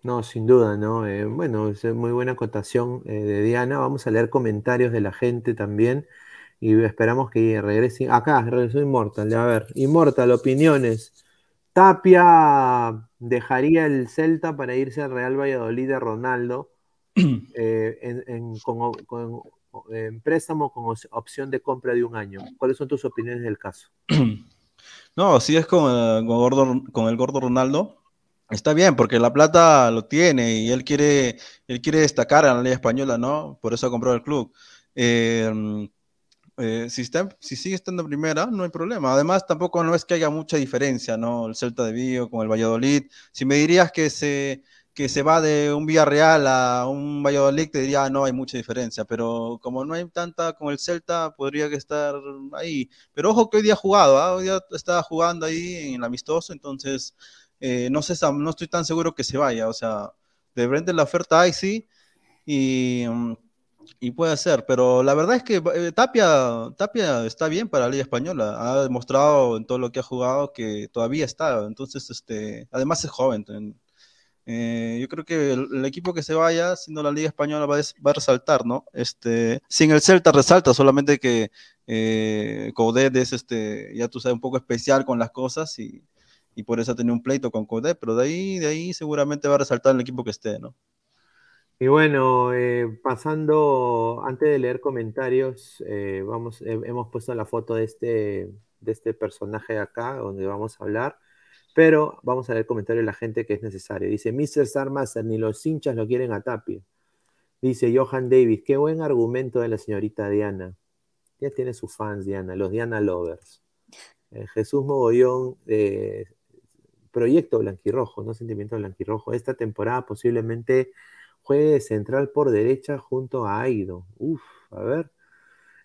No, sin duda, ¿no? Eh, bueno, es muy buena acotación eh, de Diana. Vamos a leer comentarios de la gente también y esperamos que regrese. Acá, regresó Immortal. A ver, Immortal, opiniones. Tapia dejaría el Celta para irse al Real Valladolid de Ronaldo [clears throat] eh, en, en- con, con- en préstamo con op- opción de compra de un año. ¿Cuáles son tus opiniones del caso? [clears throat] No, si es con, eh, con, gordo- con el gordo Ronaldo, está bien, porque la plata lo tiene y él quiere, él quiere destacar en la Liga Española, ¿no? Por eso ha comprado el club. Eh, eh, si, está, si sigue estando primera, no hay problema. Además, tampoco no es que haya mucha diferencia, ¿no? El Celta de Vigo con el Valladolid. Si me dirías que se, que se va de un Villarreal a un Valladolid, te diría, "Ah, no hay mucha diferencia. Pero como no hay tanta con el Celta, podría que estar ahí. Pero ojo que hoy día ha jugado, ¿ah? Hoy día estaba jugando ahí en el amistoso, entonces eh, no sé, no estoy tan seguro que se vaya. O sea, de frente la oferta hay sí, y, mm, y puede ser, pero la verdad es que eh, Tapia, Tapia está bien para la Liga Española. Ha demostrado en todo lo que ha jugado que todavía está. Entonces, este, además es joven. en- Eh, yo creo que el, equipo que se vaya, siendo la Liga Española, va a, resaltar, ¿no? Este, sin el Celta resalta, solamente que eh, Coudet es, este, ya tú sabes, un poco especial con las cosas y, y por eso ha tenido un pleito con Coudet, pero de ahí, de ahí seguramente va a resaltar el equipo que esté, ¿no? Y bueno, eh, pasando, antes de leer comentarios, eh, vamos, hemos puesto la foto de este, de este personaje de acá, donde vamos a hablar, pero vamos a leer comentarios de la gente que es necesario. Dice, Mr. Starmaster, ni los hinchas lo quieren a Tapia. Dice Johan Davis, qué buen argumento de la señorita Diana. Ya tiene sus fans, Diana, los Diana Lovers. Eh, Jesús Mogollón, proyecto blanquirrojo, no sentimiento blanquirrojo. Esta temporada posiblemente Juegue central por derecha junto a Aido. Uf, a ver.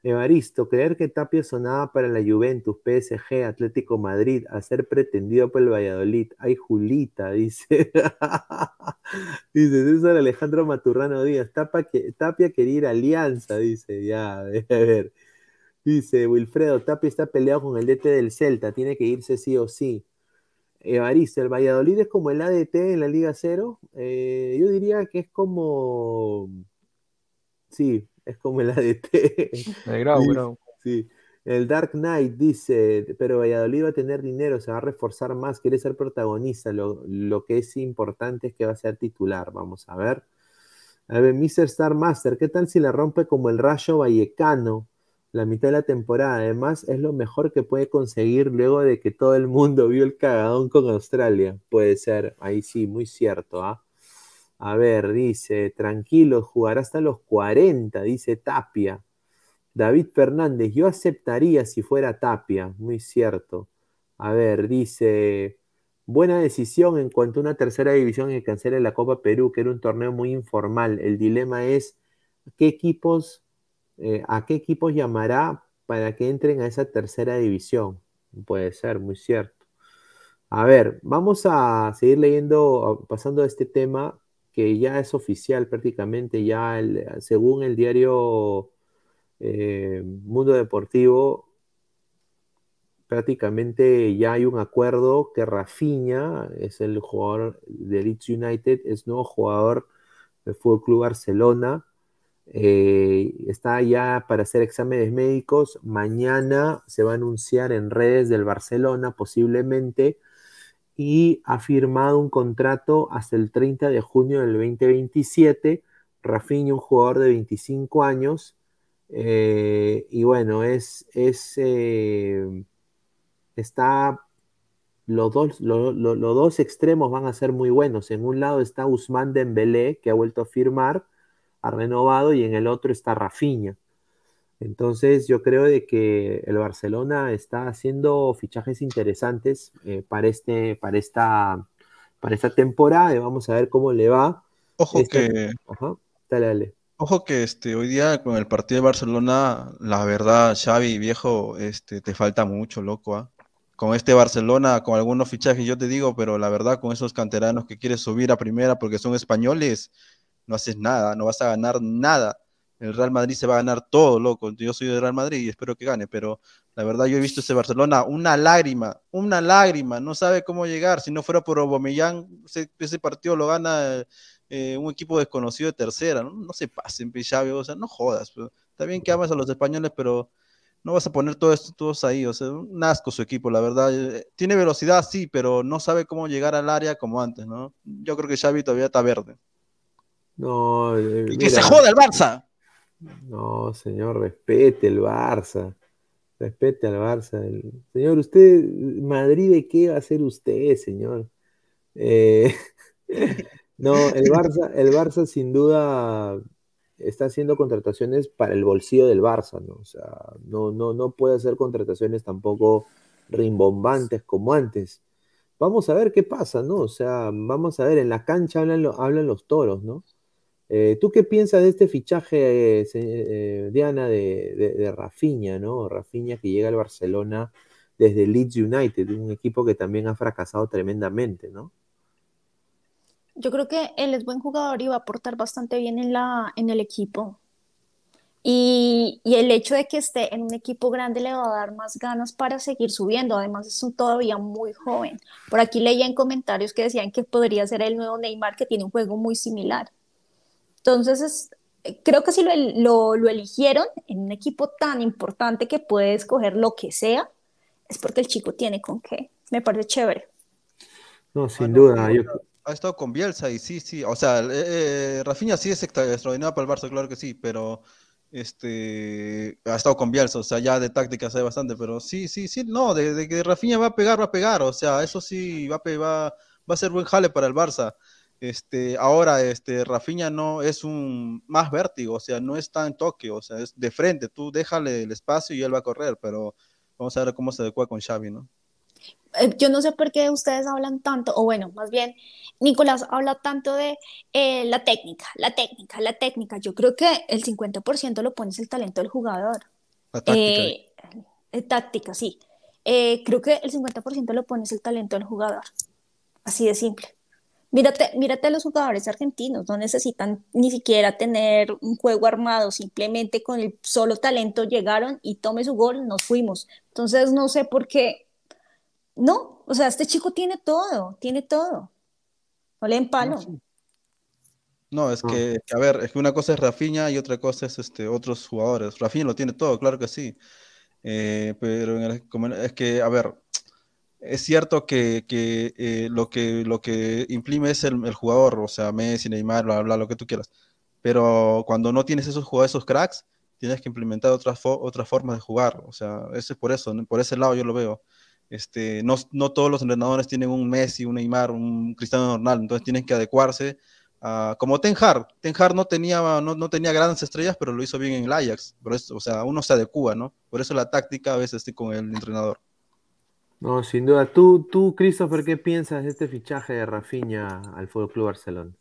Evaristo, creer que Tapia sonaba para la Juventus, PSG, Atlético Madrid, a ser pretendido por el Valladolid. Ay, Julita, [laughs] dice. dice César Alejandro Maturrano Díaz. Tapia quería ir a Alianza, dice. Ya, [laughs] a ver. Dice Wilfredo, Tapia está peleado con el DT del Celta, tiene que irse sí o sí. Evaristo, el Valladolid es como el ADT en la Liga Cero. Eh, yo diría que es como. Sí, es como el ADT. El Grau, Sí. El Dark Knight dice, pero Valladolid va a tener dinero, se va a reforzar más, quiere ser protagonista. Lo, lo que es importante es que va a ser titular. Vamos a ver. A ver, Mr. Star Master, ¿qué tal si la rompe como el Rayo Vallecano? La mitad de la temporada. Además, es lo mejor que puede conseguir luego de que todo el mundo vio el cagadón con Australia. Puede ser, ahí sí, muy cierto. ¿ah? A ver, dice, tranquilo, jugará hasta los 40, dice Tapia. David Fernández, yo aceptaría si fuera Tapia, muy cierto. A ver, dice, buena decisión en cuanto a una tercera división que cancele la Copa Perú, que era un torneo muy informal. El dilema es, ¿qué equipos eh, ¿a qué equipos llamará para que entren a esa tercera división? Puede ser, muy cierto. A ver, vamos a seguir leyendo, pasando a este tema que ya es oficial prácticamente, ya según el diario eh, Mundo Deportivo, prácticamente ya hay un acuerdo que Rafinha es el jugador de Leeds United, es nuevo jugador del Fútbol Club Barcelona eh, está ya para hacer exámenes médicos. Mañana se va a anunciar en redes del Barcelona posiblemente y ha firmado un contrato hasta el 30 de junio del 2027. Rafinha, un jugador de 25 años. Eh, y bueno, es, es eh, está los dos, los dos extremos van a ser muy buenos. En un lado está Usman Dembélé, que ha vuelto a firmar, ha renovado y en el otro está Rafinha. Entonces yo creo de que el Barcelona está haciendo fichajes interesantes eh, para, este, para, esta, para esta temporada vamos a ver cómo le va. Ojo este, que... Ajá, dale, dale. Ojo que este, hoy día con el partido de Barcelona, la verdad, Xavi, viejo, este, te falta mucho, loco. ¿ah? Con este Barcelona, con algunos fichajes, yo te digo, pero la verdad, con esos canteranos que quieres subir a primera porque son españoles, no haces nada, no vas a ganar nada. El Real Madrid se va a ganar todo, loco. Yo soy del Real Madrid y espero que gane, pero la verdad yo he visto ese Barcelona, una lágrima, una lágrima, no sabe cómo llegar. Si no fuera por Aubameyang, ese, partido lo gana eh, un equipo desconocido de tercera. No, se pasen, Xavi, o sea, no jodas. Está bien que amas a los españoles, pero no vas a poner todo esto todos ahí. O sea, un su equipo, la verdad. Eh, tiene velocidad, sí, pero no sabe cómo llegar al área como antes, ¿no? Yo creo que Xavi todavía está verde. No, eh, que se joda el Barça. No, señor, respete el Barça. Respete al Barça. Señor, usted, Madrid, ¿de qué va a ser usted, señor? Eh, [laughs] no, el Barça, el Barça sin duda está haciendo contrataciones para el bolsillo del Barça, ¿no? O sea, no, no, no puede hacer contrataciones tampoco rimbombantes como antes. Vamos a ver qué pasa, ¿no? O sea, vamos a ver, en la cancha hablan, hablan los toros, ¿no? Eh, ¿Tú qué piensas de este fichaje, eh, eh, Diana, de, de, Rafinha, ¿no? Rafinha que llega al Barcelona desde Leeds United, un equipo que también ha fracasado tremendamente, ¿no? Yo creo que él es buen jugador y va a aportar bastante bien en, la, en el equipo. Y, y, el hecho de que esté en un equipo grande le va a dar más ganas para seguir subiendo. Además, es un todavía muy joven. Por aquí leía en comentarios que decían que podría ser el nuevo Neymar, que tiene un juego muy similar. Entonces, creo que si lo, lo, lo, eligieron en un equipo tan importante que puede escoger lo que sea, es porque el chico tiene con qué. Me parece chévere. No, sin duda. Ha estado con Bielsa y sí, sí. O sea, eh, eh Rafinha sí es extraordinario para el Barça, claro que sí, pero este ha estado con Bielsa, o sea, ya de táctica sabe bastante, pero sí, sí, sí, no, de, que Rafinha va a pegar, va a pegar, o sea, eso sí, va a, va, va a ser buen jale para el Barça. Este, ahora, este, Rafinha no es un más vértigo, o sea, no está en toque, o sea, es de frente, tú déjale el espacio y él va a correr, pero vamos a ver cómo se adecua con Xavi, ¿no? Eh, yo no sé por qué ustedes hablan tanto, o bueno, más bien, Nicolás habla tanto de eh, la técnica, la técnica, la técnica. Yo creo que el 50% lo pones el talento del jugador. La táctica. Eh, táctica, sí. creo que el 50% lo pones el talento del jugador. Así de simple. Mírate, mírate a los jugadores argentinos, no necesitan ni siquiera tener un juego armado, simplemente con el solo talento llegaron y tome su gol, nos fuimos. Entonces no sé por qué no, o sea, este chico tiene todo, tiene todo. No le palo. No, es que, a ver, es que una cosa es Rafinha y otra cosa es este, otros jugadores. Rafinha lo tiene todo, claro que sí. Eh, pero es que, a ver, es cierto que, eh, lo que lo imprime es el, jugador, o sea, Messi, Neymar, bla, lo que tú quieras. Pero cuando no tienes esos jugadores, esos cracks, tienes que implementar otras, formas de jugar. O sea, eso es por eso, por ese lado yo lo veo. Este, no, todos los entrenadores tienen un Messi, un Neymar, un Cristiano Ronaldo, entonces tienen que adecuarse a, como Ten Hag. No tenía, grandes estrellas, pero lo hizo bien en el Ajax. O sea, uno se adecua, ¿no? Por eso la táctica a veces estoy con el entrenador. No, sin duda. Tú, tú, Christopher, ¿qué piensas de este fichaje de Rafinha al Fútbol Club Barcelona?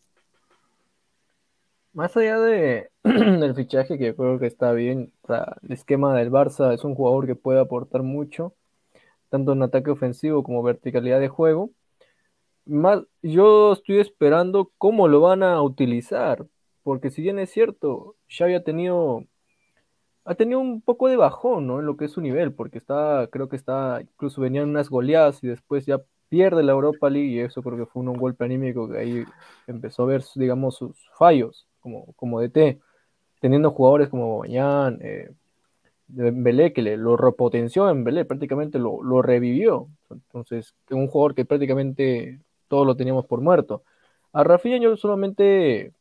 Más allá de, [clears throat] del fichaje, que creo que está bien, el esquema del Barça es un jugador que puede aportar mucho tanto en ataque ofensivo como verticalidad de juego. Más, yo estoy esperando cómo lo van a utilizar, porque si bien es cierto, Xavi ha tenido ha tenido un poco de bajón, ¿no? En lo que es su nivel, porque está, creo que está, incluso venían unas goleadas y después ya pierde la Europa League y eso creo que fue un golpe anímico que ahí empezó a ver, digamos, sus fallos como, como DT, teniendo jugadores como Bañán, eh, Belé, que le, lo repotenció en Belé, prácticamente lo, lo, revivió. Entonces, un jugador que prácticamente todos lo teníamos por muerto. A Rafinha yo solamente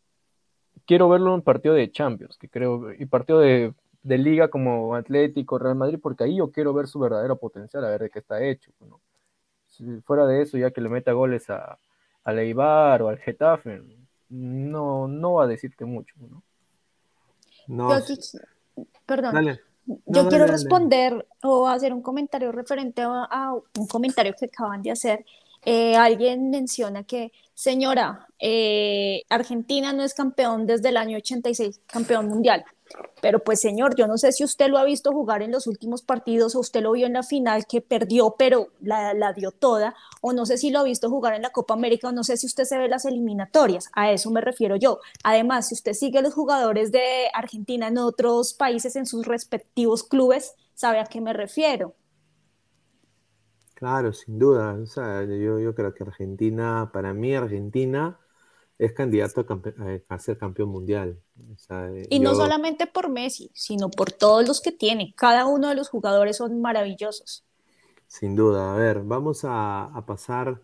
quiero verlo en partido de Champions, que creo, y partido de, de, Liga como Atlético, Real Madrid, porque ahí yo quiero ver su verdadero potencial, a ver de qué está hecho. Si fuera de eso, ya que le meta goles a, a Leibar o al Getafe, no, no va a decirte mucho. ¿no? no perdón. Dale. Yo quiero responder o hacer un comentario referente a, un comentario que acaban de hacer. Eh, alguien menciona que, señora, eh, Argentina no es campeón desde el año 86, campeón mundial. Pero pues señor, yo no sé si usted lo ha visto jugar en los últimos partidos o usted lo vio en la final que perdió, pero la, dio toda, o no sé si lo ha visto jugar en la Copa América, o no sé si usted se ve las eliminatorias, a eso me refiero yo. Además, si usted sigue a los jugadores de Argentina en otros países, en sus respectivos clubes, sabe a qué me refiero. Claro, sin duda. O sea, yo creo que Argentina, para mí Argentina es candidato a, ser campeón mundial. y no solamente por Messi, sino por todos los que tiene. Cada uno de los jugadores son maravillosos. Sin duda. A ver, vamos a, pasar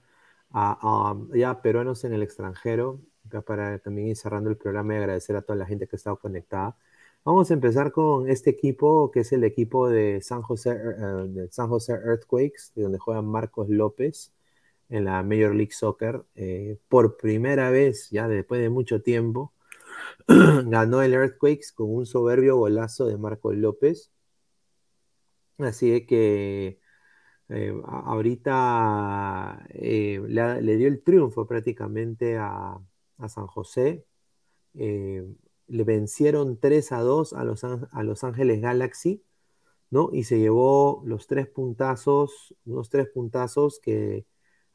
a, ya peruanos en el extranjero, para también ir cerrando el programa y agradecer a toda la gente que ha estado conectada. Vamos a empezar con este equipo, que es el equipo de San José, eh, de San José Earthquakes, de donde juega Marcos López en la Major League Soccer. Eh, por primera vez, ya después de mucho tiempo, [clears throat] ganó el Earthquakes con un soberbio golazo de Marcos López. Así que eh, ahorita eh, le, dio el triunfo prácticamente a, San José. le vencieron 3 a 2 a Los, a Los Ángeles Galaxy, ¿no? Y se llevó los tres puntazos, unos tres puntazos que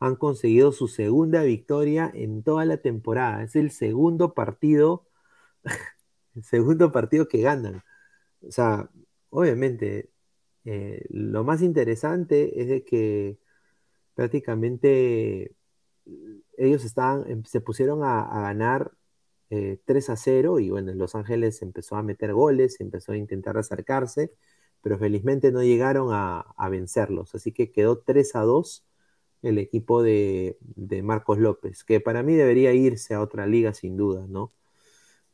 han conseguido su segunda victoria en toda la temporada. Es el segundo partido, [laughs] el segundo partido que ganan. o sea, obviamente, eh, lo más interesante es de que prácticamente ellos estaban, em, se pusieron a, ganar 3 a 0 y bueno, Los Ángeles empezó a meter goles, empezó a intentar acercarse, pero felizmente no llegaron a, a vencerlos, así que quedó 3 a 2 el equipo de, Marcos López, que para mí debería irse a otra liga sin duda, ¿no?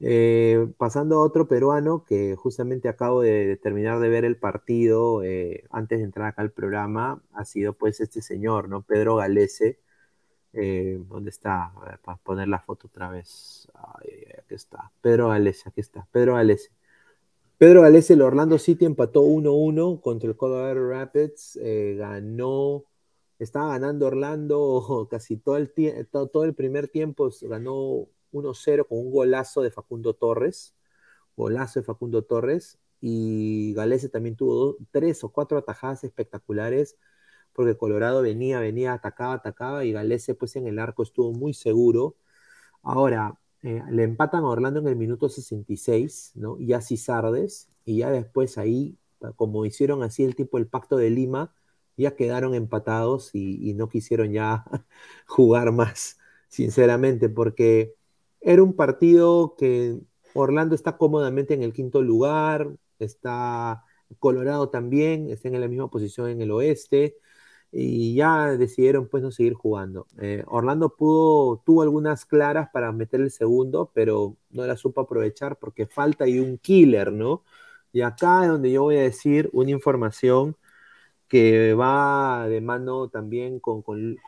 Eh, pasando a otro peruano que justamente acabo de, terminar de ver el partido eh, antes de entrar acá al programa, ha sido pues este señor, ¿no? Pedro Galese. Eh, ¿Dónde está? Para poner la foto otra vez. Ay, aquí está. Pedro Galese, aquí está. Pedro Galese. Pedro Galese, el Orlando City empató 1-1 contra el Colorado Rapids. ganó estaba ganando Orlando [laughs] casi todo el, todo, el primer tiempo, ganó 1-0 con un golazo de Facundo Torres, golazo de Facundo Torres, y Galese también tuvo tres o cuatro atajadas espectaculares, porque Colorado venía, venía, atacaba, atacaba, y Galese pues en el arco estuvo muy seguro. Ahora, eh, le empatan a Orlando en el minuto 66, ¿no? Y así Sardes, y ya después ahí, como hicieron así el tipo el pacto de Lima, ya quedaron empatados y, no quisieron ya [laughs] jugar más, sinceramente, porque era un partido que Orlando está cómodamente en el quinto lugar, está Colorado también, está en la misma posición en el oeste, y ya decidieron pues no seguir jugando. Eh, Orlando pudo, tuvo algunas claras para meter el segundo, pero no la supo aprovechar porque falta ahí un killer, ¿no? Y acá es donde yo voy a decir una información que va de mano también con,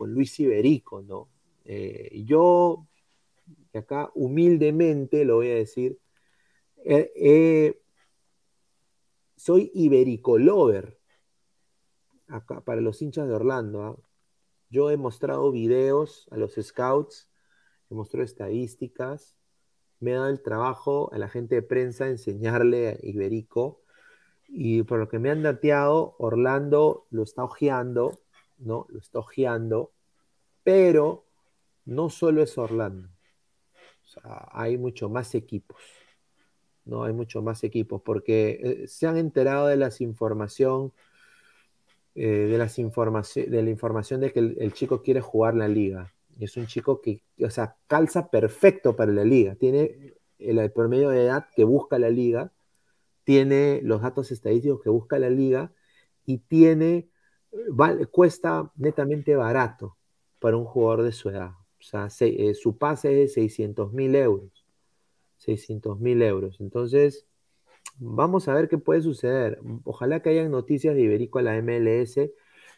Luis Iberico, ¿no? Eh, yo, acá humildemente lo voy a decir, eh, eh, soy Iberico lover, acá, para los hinchas de Orlando. ¿ah? Yo he mostrado videos a los scouts, he mostrado estadísticas, me he dado el trabajo a la gente de prensa enseñarle a Iberico y por lo que me han dateado, Orlando lo está ojeando, ¿no? Lo está ojeando, pero no solo es Orlando. O sea, hay mucho más equipos. No hay mucho más equipos porque eh, se han enterado de las información eh, de las de la información de que el, chico quiere jugar la liga. Es un chico que, o sea, calza perfecto para la liga. Tiene el, el promedio de edad que busca la liga tiene los datos estadísticos que busca la liga y tiene, cuesta netamente barato para un jugador de su edad. O sea, eh, su pase es de 600 mil euros. 600 mil euros. Entonces, vamos a ver qué puede suceder. Ojalá que hayan noticias de Iberico a la MLS.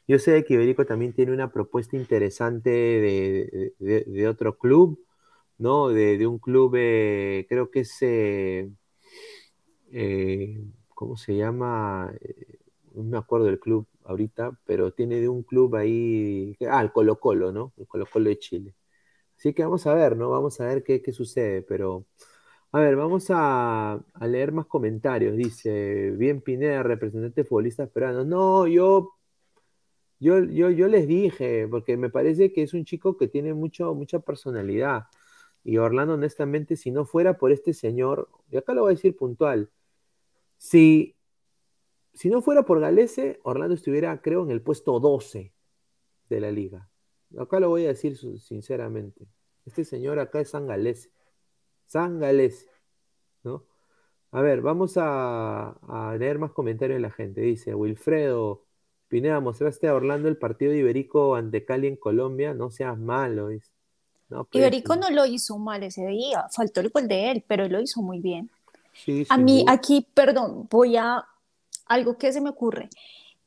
Yo sé que Iberico también tiene una propuesta interesante de, otro club, ¿no? De, un club, eh, creo que es eh, eh, ¿cómo se llama? Eh, no me acuerdo del club ahorita, pero tiene de un club ahí, ah, el Colo Colo, ¿no? El Colo Colo de Chile. Así que vamos a ver, ¿no? Vamos a ver qué, sucede, pero... A ver, vamos a, leer más comentarios. Dice, bien Pineda, representante futbolista esperando. No, yo, yo, yo, yo les dije, porque me parece que es un chico que tiene mucho, mucha personalidad. Y Orlando, honestamente, si no fuera por este señor, y acá lo voy a decir puntual, si, si no fuera por Galese, Orlando estuviera, creo, en el puesto 12 de la liga. Acá lo voy a decir sinceramente. Este señor acá es San Galese. San Galese. ¿no? A ver, vamos a, leer más comentarios de la gente. Dice, Wilfredo, Pineda, mostraste a Orlando el partido de Iberico ante Cali en Colombia. No seas malo. Dice. No, pues, Iberico no lo hizo mal ese día. Faltó el gol de él, pero lo hizo muy bien a mí aquí, perdón, voy a algo que se me ocurre.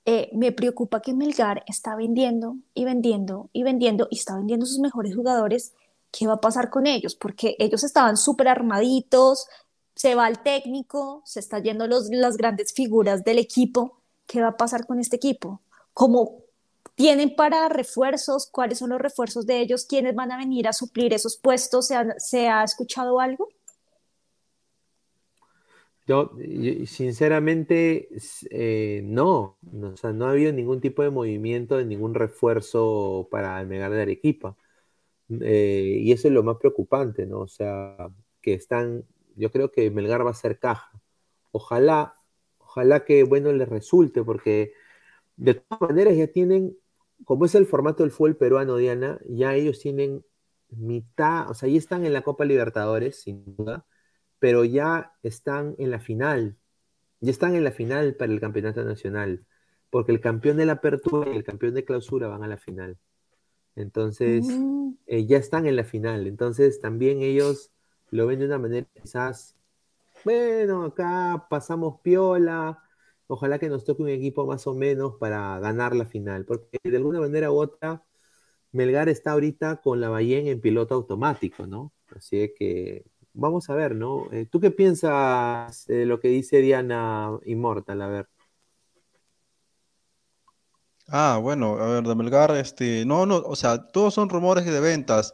Eh, me preocupa que Melgar está vendiendo y vendiendo y vendiendo y está vendiendo sus mejores jugadores. ¿Qué va a pasar con ellos? Porque ellos estaban súper armaditos, se va el técnico, se están yendo los, las grandes figuras del equipo. ¿Qué va a pasar con este equipo? ¿Cómo tienen para refuerzos? ¿Cuáles son los refuerzos de ellos? ¿Quiénes van a venir a suplir esos puestos? ¿Se ¿se ha escuchado algo? Yo, sinceramente, eh, no, o sea, no ha habido ningún tipo de movimiento de ningún refuerzo para el Melgar de Arequipa. Eh, y eso es lo más preocupante, ¿no? O sea, que están, yo creo que Melgar va a ser caja. Ojalá, ojalá que, bueno, les resulte, porque de todas maneras ya tienen, como es el formato del fútbol peruano, Diana, ya ellos tienen mitad, o sea, ya están en la Copa Libertadores, sin duda, pero ya están en la final, ya están en la final para el campeonato nacional, porque el campeón de la apertura y el campeón de clausura van a la final. Entonces, Mm. eh, ya están en la final. Entonces, también ellos lo ven de una manera quizás, bueno, acá pasamos piola, ojalá que nos toque un equipo más o menos para ganar la final, porque de alguna manera u otra, Melgar está ahorita con la Bayén en piloto automático, ¿no? Así es que vamos a ver, ¿no? Eh, ¿Tú qué piensas de lo que dice Diana Immortal? A ver. Ah, bueno, a ver, de Melgar, este, no, no, o sea, todos son rumores de ventas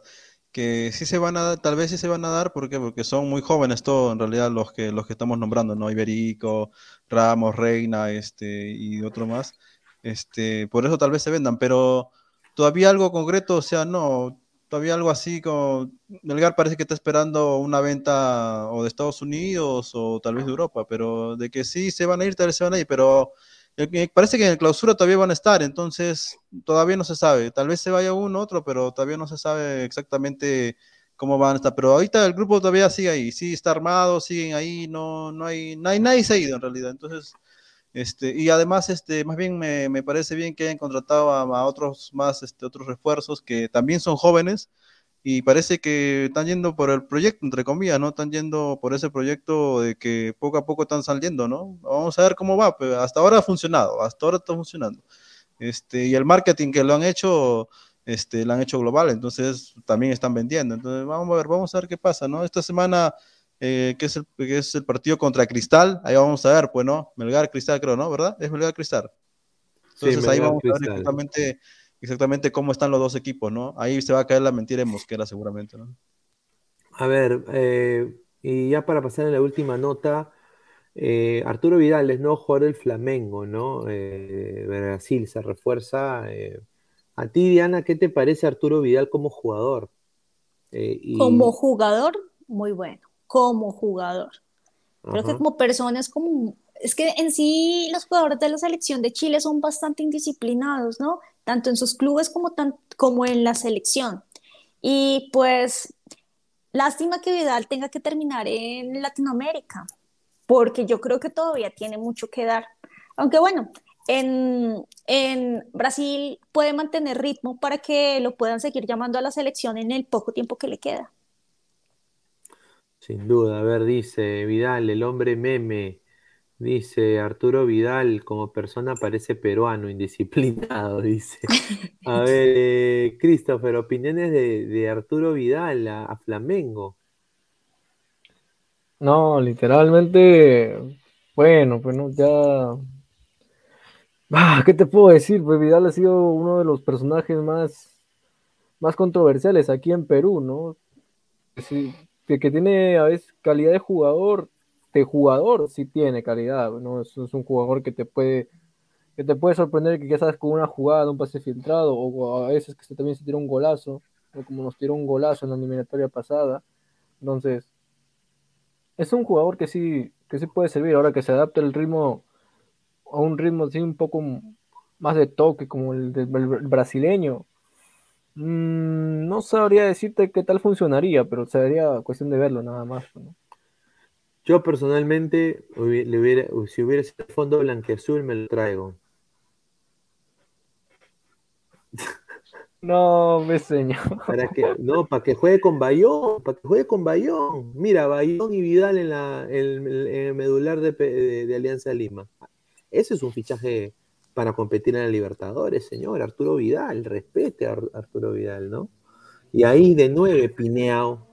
que sí se van a dar, tal vez sí se van a dar, ¿por? Porque son muy jóvenes todos, en realidad, los que, los que estamos nombrando, ¿no? Iberico, Ramos, Reina, este, y otro más, este, por eso tal vez se vendan, pero todavía algo concreto, o sea, no, todavía algo así como, Melgar parece que está esperando una venta o de Estados Unidos o tal vez de Europa, pero de que sí se van a ir, tal vez se van a ir, pero... El que- Parece que en el clausura todavía van a estar, entonces todavía no se sabe. Tal vez se vaya uno otro, pero todavía no se sabe exactamente cómo van a estar. Pero ahorita el grupo todavía sigue ahí, sí está armado, siguen ahí, no, no hay, no hay- nadie se ha ido en realidad. Entonces, este, y además, este, más bien me, me parece bien que hayan contratado a, a otros más, este, otros refuerzos que también son jóvenes y parece que están yendo por el proyecto, entre comillas, ¿no? Están yendo por ese proyecto de que poco a poco están saliendo, ¿no? Vamos a ver cómo va, pero hasta ahora ha funcionado, hasta ahora está funcionando. Este, y el marketing que lo han hecho, este, lo han hecho global, entonces también están vendiendo. Entonces, vamos a ver, vamos a ver qué pasa, ¿no? Esta semana, eh, que es el, que es el partido contra Cristal, ahí vamos a ver, pues, ¿no? Melgar Cristal, creo, ¿no? ¿Verdad? Es Melgar Cristal. Sí, Entonces ahí vamos a ver exactamente, exactamente cómo están los dos equipos, ¿no? Ahí se va a caer la mentira de Mosquera seguramente, ¿no? A ver, eh, y ya para pasar a la última nota, eh, Arturo Vidal es nuevo jugador del Flamengo, ¿no? Eh, Brasil se refuerza. eh. A ti, Diana, ¿qué te parece Arturo Vidal como jugador? Eh, y- Como jugador, muy bueno. Como jugador. Creo que como persona es como, es que en sí los jugadores de la selección de Chile son bastante indisciplinados, ¿no? Tanto en sus clubes como, tan, como en la selección. Y pues, lástima que Vidal tenga que terminar en Latinoamérica, porque yo creo que todavía tiene mucho que dar. Aunque bueno, en, en Brasil puede mantener ritmo para que lo puedan seguir llamando a la selección en el poco tiempo que le queda. Sin duda, a ver, dice Vidal, el hombre meme. Dice Arturo Vidal, como persona parece peruano, [laughs] indisciplinado, dice. A [laughs] ver, eh, Christopher, opiniones de, de Arturo Vidal a, a Flamengo. No, literalmente, bueno, pues no, ya. Ah, ¿qué te puedo decir? Pues Vidal ha sido uno de los personajes más, más controversiales aquí en Perú, ¿no? Sí, que, tiene a veces calidad de jugador, de jugador sí tiene calidad, ¿no? Es, un jugador que te puede, que te puede sorprender que quizás con una jugada, un pase filtrado, o a veces que también se tira un golazo, o como nos tiró un golazo en la eliminatoria pasada. Entonces, es un jugador que sí, que sí puede servir ahora que se adapta el ritmo a un ritmo así un poco más de toque como el del el brasileño. Mm, no sabría decirte qué tal funcionaría, pero sería cuestión de verlo nada más. ¿no? Yo personalmente, le hubiera, si hubiera sido fondo blanqueazul, me lo traigo. No, me señor. Para que, no, para que juegue con Bayón, para que juegue con Bayón. Mira, Bayón y Vidal en, la, en, el- en el medular de, de- de Alianza Lima. Ese es un fichaje para competir en la Libertadores, señor. Arturo Vidal, respete a Ar- Arturo Vidal, ¿no? Y ahí de nueve, Pineao.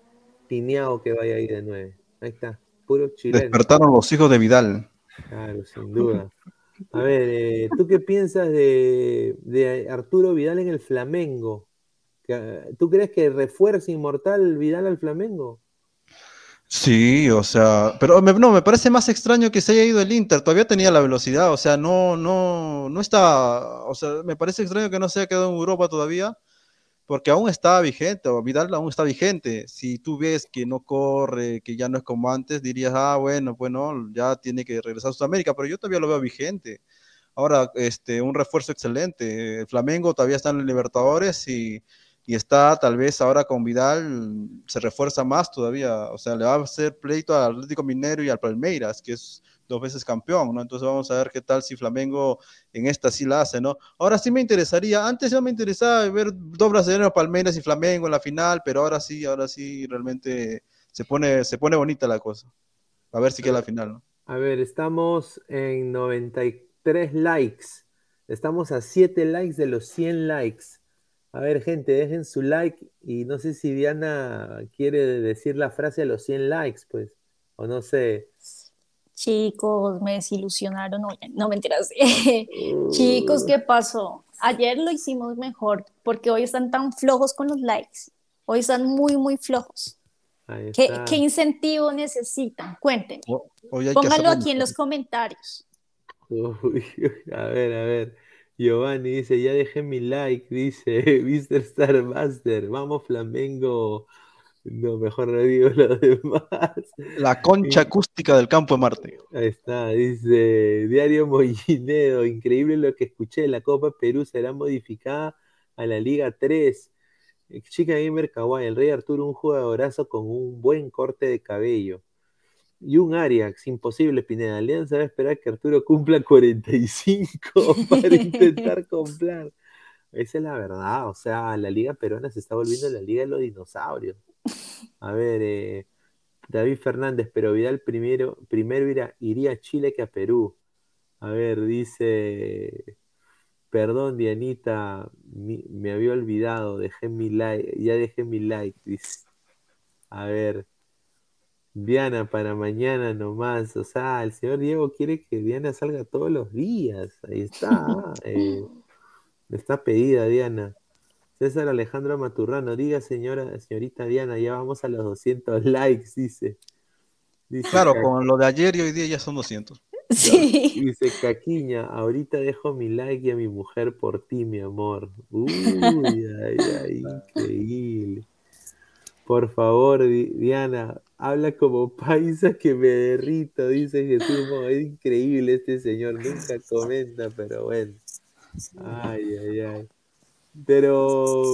Pineao que vaya ahí de nueve. Ahí está, puro chileno. Despertaron los hijos de Vidal. Claro, sin duda. A ver, eh, ¿tú qué piensas de, de Arturo Vidal en el Flamengo? ¿Tú crees que refuerza inmortal Vidal al Flamengo? Sí, o sea, pero me- no, me parece más extraño que se haya ido el Inter, todavía tenía la velocidad, o sea, no, no, no está, o sea, me parece extraño que no se haya quedado en Europa todavía, porque aún está vigente, o Vidal aún está vigente. Si tú ves que no corre, que ya no es como antes, dirías, ah, bueno, bueno, ya tiene que regresar a Sudamérica, pero yo todavía lo veo vigente. Ahora, este, un refuerzo excelente. El Flamengo todavía está en el Libertadores y, y está tal vez ahora con Vidal, se refuerza más todavía. O sea, le va a hacer pleito al Atlético Minero y al Palmeiras, que es dos veces campeón, ¿no? Entonces vamos a ver qué tal si Flamengo en esta sí la hace, ¿no? Ahora sí me interesaría, antes ya me interesaba ver dos brasileños, Palmeiras y Flamengo en la final, pero ahora sí, ahora sí realmente se pone, se pone bonita la cosa. A ver si queda la final, ¿no? A ver, estamos en 93 likes. Estamos a 7 likes de los 100 likes. A ver, gente, dejen su like y no sé si Diana quiere decir la frase a los 100 likes, pues. O no sé. Chicos, me desilusionaron. No, no mentiras. [laughs] Chicos, ¿qué pasó? Ayer lo hicimos mejor porque hoy están tan flojos con los likes. Hoy están muy, muy flojos. ¿Qué, qué incentivo necesitan? Cuéntenme. Pónganlo aquí en los comentarios. [laughs] Uy, a ver, a ver. Giovanni dice, ya dejé mi like, dice [laughs] Mr. Star Master. Vamos, Flamengo. No, mejor no digo lo demás. La concha acústica del campo de Marte. Ahí está, dice Diario Mollinedo, increíble lo que escuché, la Copa Perú será modificada a la Liga 3. Eh, Chica Gamer Kawaii, el Rey Arturo, un jugadorazo con un buen corte de cabello. Y un Ariax, imposible, Pineda. Alianza va a esperar que Arturo cumpla [laughs] 45 para intentar [laughs] comprar. Esa es la verdad, o sea, la Liga Peruana se está volviendo la Liga de los dinosaurios. A ver, eh, David Fernández, pero Vidal primero, primero iría, iría a Chile que a Perú. A ver, dice, perdón Dianita, mi- me había olvidado, dejé mi like, ya dejé mi like, dice. A ver, Diana para mañana nomás, o sea, el señor Diego quiere que Diana salga todos los días, ahí está, [laughs] eh, está pedida Diana. César Alejandro Maturrano, diga señora, señorita Diana, ya vamos a los 200 likes, dice. Dice Claro, con lo de ayer y hoy día ya son 200. Sí. [laughs] Dice Caquiña, ahorita dejo mi like y a mi mujer por ti, mi amor. [laughs] Uy, ay, ay, increíble. Por favor, Di- Diana, habla como paisa que me derrito, dice Jesús. Es increíble este señor, nunca comenta, pero bueno. Ay, ay, ay. Pero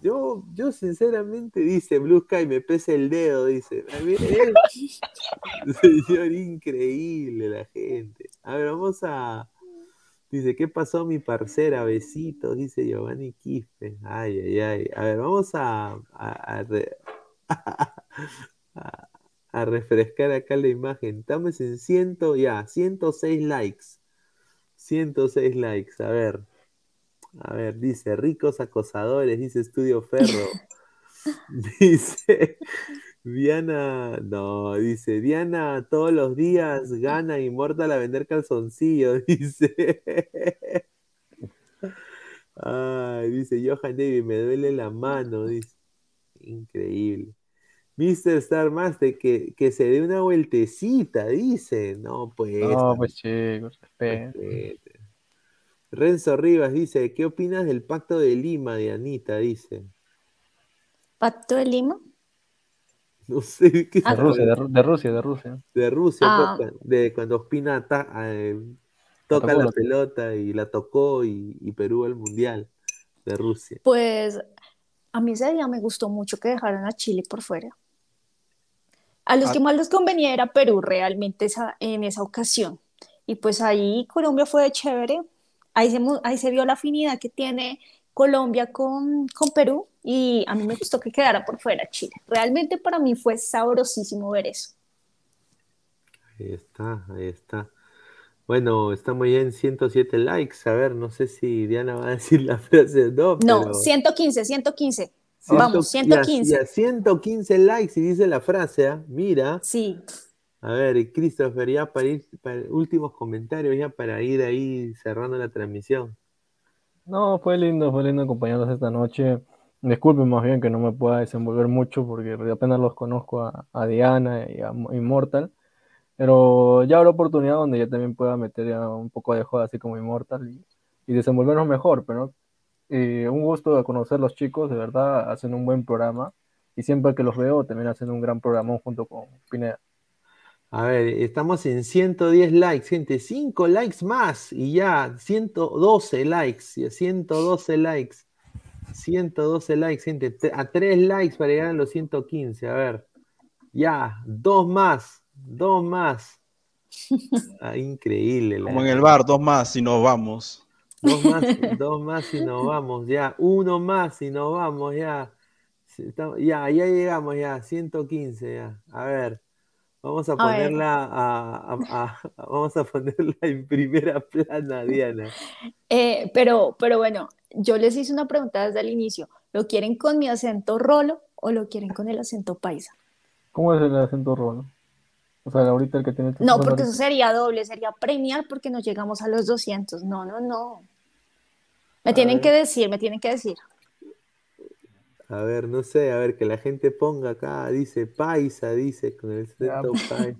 yo, yo sinceramente, dice Blue Sky, me pesa el dedo, dice. Él- [laughs] Señor, increíble la gente. A ver, vamos a. Dice, ¿qué pasó mi parcera? Besitos, dice Giovanni Quispe. Ay, ay, ay. A ver, vamos a, a, a re- [laughs] a- a refrescar acá la imagen. Estamos en ciento, ya, 106 likes. 106 likes. A ver. A ver, dice, ricos acosadores, dice Estudio Ferro. [laughs] [laughs] Dice, Diana, no, dice, Diana todos los días gana Inmortal a vender calzoncillos, [laughs] dice. Ay, dice Johan David, me duele la mano, dice. Increíble. Mr. Star Master, que, que se dé una vueltecita, dice. No, pues. No, pues chicos. Renzo Rivas dice, ¿qué opinas del pacto de Lima, Dianita? Dice. ¿Pacto de Lima? [laughs] No sé qué Ah, De Rusia, de, Ru- de Rusia, de Rusia. de Rusia, Ah. pues, de cuando Ospina ata- eh, toca la pelota y la tocó y, y Perú al mundial de Rusia. Pues a mí ese día me gustó mucho que dejaran a Chile por fuera. A los Ah. que más les convenía era Perú realmente esa, en esa ocasión. Y pues ahí Colombia fue chévere. Ahí se, ahí se vio la afinidad que tiene Colombia con, con Perú y a mí me gustó que quedara por fuera Chile. Realmente para mí fue sabrosísimo ver eso. Ahí está, ahí está. Bueno, estamos ya en 107 likes. A ver, no sé si Diana va a decir la frase no, No, pero 115, 115. ciento- Vamos, y a- 115. Y a 115 likes y dice la frase, ¿ah? Mira. Sí, A ver, Christopher, ya para ir, para últimos comentarios, ya para ir ahí cerrando la transmisión. No, fue lindo, fue lindo acompañarlos esta noche. Disculpen más bien que no me pueda desenvolver mucho porque apenas los conozco a, Diana y a Mo- Immortal. Pero ya habrá oportunidad donde yo también pueda meter un poco de joda así como Immortal y, y desenvolvernos mejor, pero Eh, un gusto conocer los chicos, de verdad, hacen un buen programa. Y siempre que los veo, también hacen un gran programa junto con Pineda. A ver, estamos en 110 likes, gente. 5 likes más y ya. 112 likes. 112 likes. 112 likes, gente. A 3 likes para llegar a los 115. A ver. Ya. Dos más. Dos más. [laughs] Ah, increíble. Como en el bar, dos más y nos vamos. Dos más, [laughs] dos más y nos vamos. Ya. Uno más y nos vamos. Ya. Ya, ya llegamos. Ya. 115. Ya. A ver. [laughs] Vamos a ponerla vamos a ponerla en primera plana, Diana. Eh, pero, pero bueno, yo les hice una pregunta desde el inicio. ¿Lo quieren con mi acento rolo o lo quieren con el acento paisa? ¿Cómo es el acento rolo? O sea, ahorita el que tiene... No, porque eso sería doble, sería premiar porque no llegamos a los 200. No, no, no. Me tienen que decir, me tienen que decir. A ver, no sé, a ver, que la gente ponga acá, dice paisa, dice, con el acento paisa.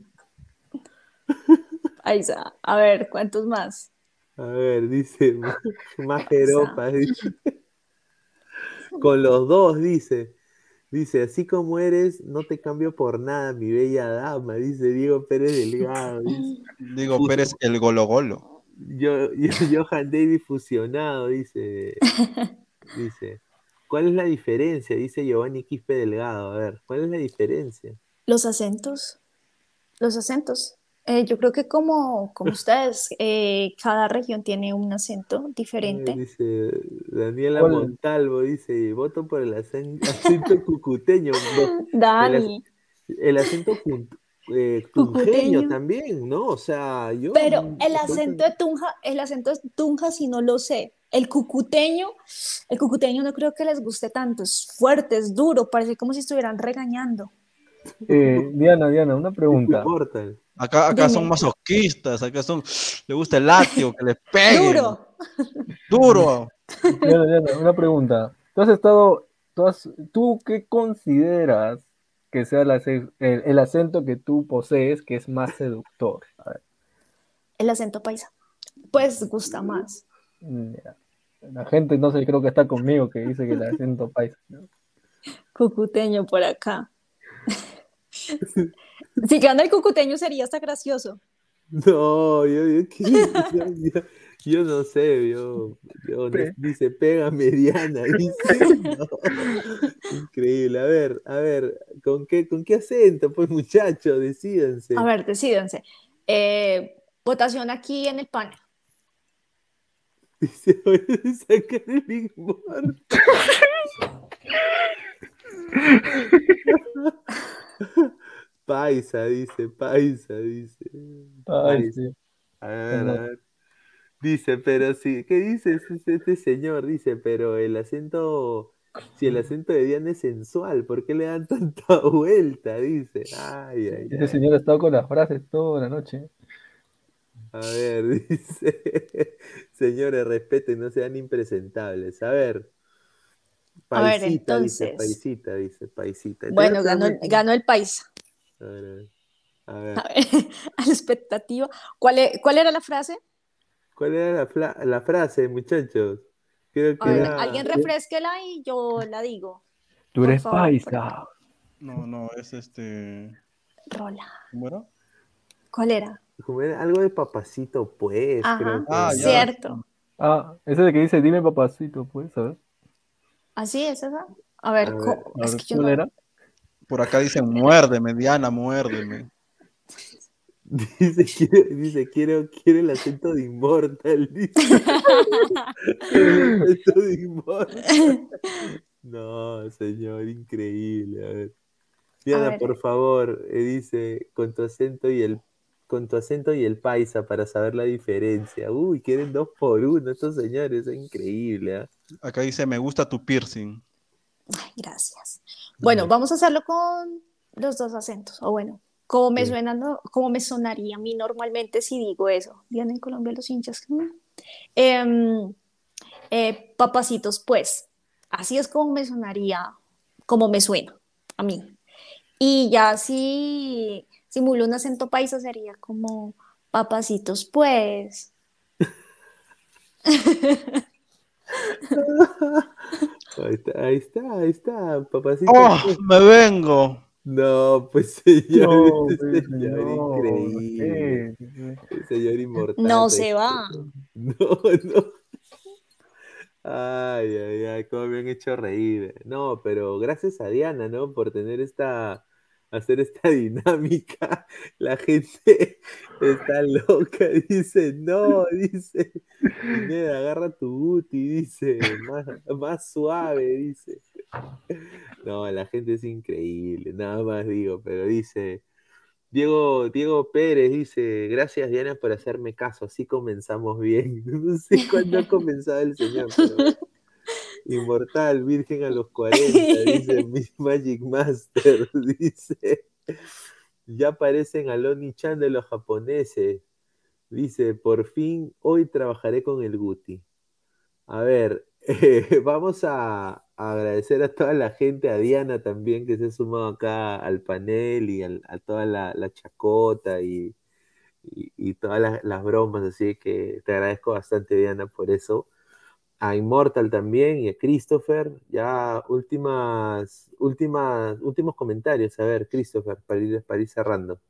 [laughs] Paisa, a ver, ¿cuántos más? A ver, dice, más jeropa, dice. Con los dos, dice. Dice, así como eres, no te cambio por nada, mi bella dama, dice Diego Pérez Delgado. Diego Pérez el Golo Golo. Yo, yo, [laughs] Johan David fusionado, dice. [laughs] Dice. ¿Cuál es la diferencia? Dice Giovanni Quispe Delgado. A ver, ¿cuál es la diferencia? Los acentos. Los acentos. Eh, yo creo que como, como [laughs] ustedes, eh, cada región tiene un acento diferente. dice Daniela Montalvo, dice, voto por el acento, [laughs] cucuteño. Dani. El, acento eh, tunjeño también, ¿no? O sea, yo... Pero el acento de Tunja, el acento de Tunja sí no lo sé. El cucuteño, el cucuteño no creo que les guste tanto, es fuerte, es duro, parece como si estuvieran regañando. Eh, Diana, Diana, una pregunta. Acá, acá son masoquistas, acá son, le gusta el látigo, que les peguen. Duro. Duro. Diana, Diana, una pregunta. Tú has estado, tú, ¿tú qué consideras que sea el, acento que tú posees que es más seductor? El acento paisa. Pues gusta más. La gente no sé, creo que está conmigo que dice que el acento paisa. Cucuteño por acá. si gana el cucuteño sería hasta gracioso. No, yo, yo, [laughs] no sé, yo, dice pega mediana, [laughs] Increíble, a ver, a ver, ¿con qué, con qué acento? Pues muchachos, decídense. A ver, decídense. Eh, votación aquí en el panel. Dice, voy a sacar el Big [laughs] Paisa, dice, paisa, dice. Paisa. A ver, a ver. Dice, pero sí, ¿qué dice este señor? Dice, pero el acento, si el acento de Diana es sensual, ¿por qué le dan [laughs] tanta vuelta? Dice, ay, ay. Ese señor ha estado con las frases toda la noche. A ver, [laughs] dice, señores, respeten, no sean impresentables. A ver, paisita, dice, paisita, dice, paisita. Bueno, ganó, ganó, el país. A ver, a ver. A, ver. [laughs] a la expectativa. ¿Cuál, e, ¿Cuál, era la frase? ¿Cuál era la, la frase, muchachos? Creo que Alguien refresquela y yo la digo. Tú eres paisa. No, no, es este. Rola. ¿Cómo ¿Cuál era? algo de papacito, pues. Creo Ah, cierto. Ah, ese de que dice, dime papacito, pues, a ver. ¿Así es esa? A ver, ¿cuál era? Por acá dice, muérdeme, Diana, muérdeme. Dice, quiero, dice, quiero, quiero el acento de Immortal. el acento de Immortal. No, señor, increíble. A ver. Diana, por favor, eh, dice, con tu acento y el con tu acento y el paisa para saber la diferencia. Uy, quieren dos por uno estos señores, es increíble. ¿ah? Acá dice, me gusta tu piercing. Ay, gracias. Bueno, vamos a hacerlo con los dos acentos. O bueno, como me, suena, como me sonaría a mí normalmente si digo eso. Vienen en Colombia los hinchas. Em, eh, papacitos, pues. Así es como me sonaría, como me suena a mí. Y ya si simulo un acento paisa sería como papacitos pues. [laughs] Ahí está, ahí está, ahí está, papacito. ¡Oh! ¡Me vengo! No, pues señor, No, pues, señor no, increíble. señor inmortal. No se va. [laughs] No, no. Ay, ay, ay, cómo me han hecho reír. No, pero gracias a Diana, ¿no? Por tener esta, hacer esta [laughs] dinámica. La gente está loca, dice, no, dice, agarra tu booty, dice, más, más suave, dice. No, la gente es increíble, nada más digo, pero dice, Diego, Diego Pérez dice, gracias Diana por hacerme caso, así comenzamos bien. [laughs] No sé cuándo ha comenzado el señor, pero Inmortal, virgen a los 40, dice [laughs] Miss Magic Master, [laughs] dice, ya parecen a Lonnie Chan de los japoneses. Dice, por fin hoy trabajaré con el Guti. A ver, eh, [laughs] vamos a, agradecer a toda la gente, a Diana también que se ha sumado acá al panel y al- a toda la, la chacota y, y- todas las, las bromas, así que te agradezco bastante Diana por eso. A Immortal también y a Christopher. Ya últimas, últimas, últimos comentarios. A ver, Christopher, para ir, para ir cerrando.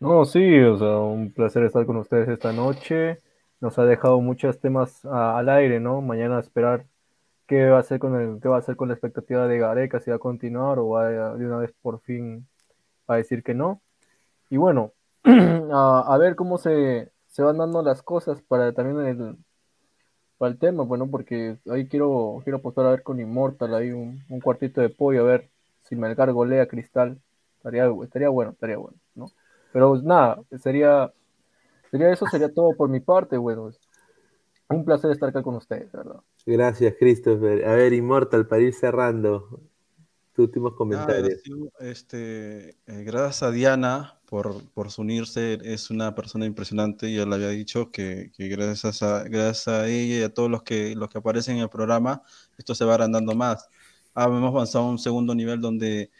No, sí, o sea, un placer estar con ustedes esta noche. Nos ha dejado muchos temas a- al aire, ¿no? Mañana esperar qué va a hacer con el, qué va a hacer con la expectativa de Gareca, si va a continuar o va a- de una vez por fin a decir que no. Y bueno, [clears throat] a, a ver cómo se, se van dando las cosas para también el, para el tema, bueno, porque ahí quiero, quiero apostar a ver con Immortal, ahí un, un cuartito de pollo, a ver si Melgar golea Cristal. Estaría, estaría bueno, estaría bueno, ¿no? Pero pues, nada, sería, sería eso, sería todo por mi parte, bueno. Un placer estar acá con ustedes, de ¿verdad? Gracias, Christopher. A ver, Immortal, para ir cerrando, tus últimos Nada, comentarios. este, eh, gracias a Diana por, por su unirse, es una persona impresionante, ya le había dicho que, que gracias a, gracias a ella y a todos los que, los que aparecen en el programa, esto se va agrandando más. Ah, hemos avanzado a un segundo nivel donde,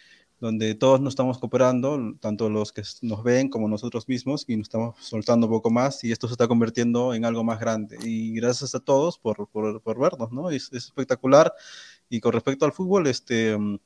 donde todos nos estamos cooperando, tanto los que nos ven como nosotros mismos, y nos estamos soltando un poco más, y esto se está convirtiendo en algo más grande. Y gracias a todos por, por, por vernos, ¿no? Es, es espectacular. Y con respecto al fútbol, este... mm,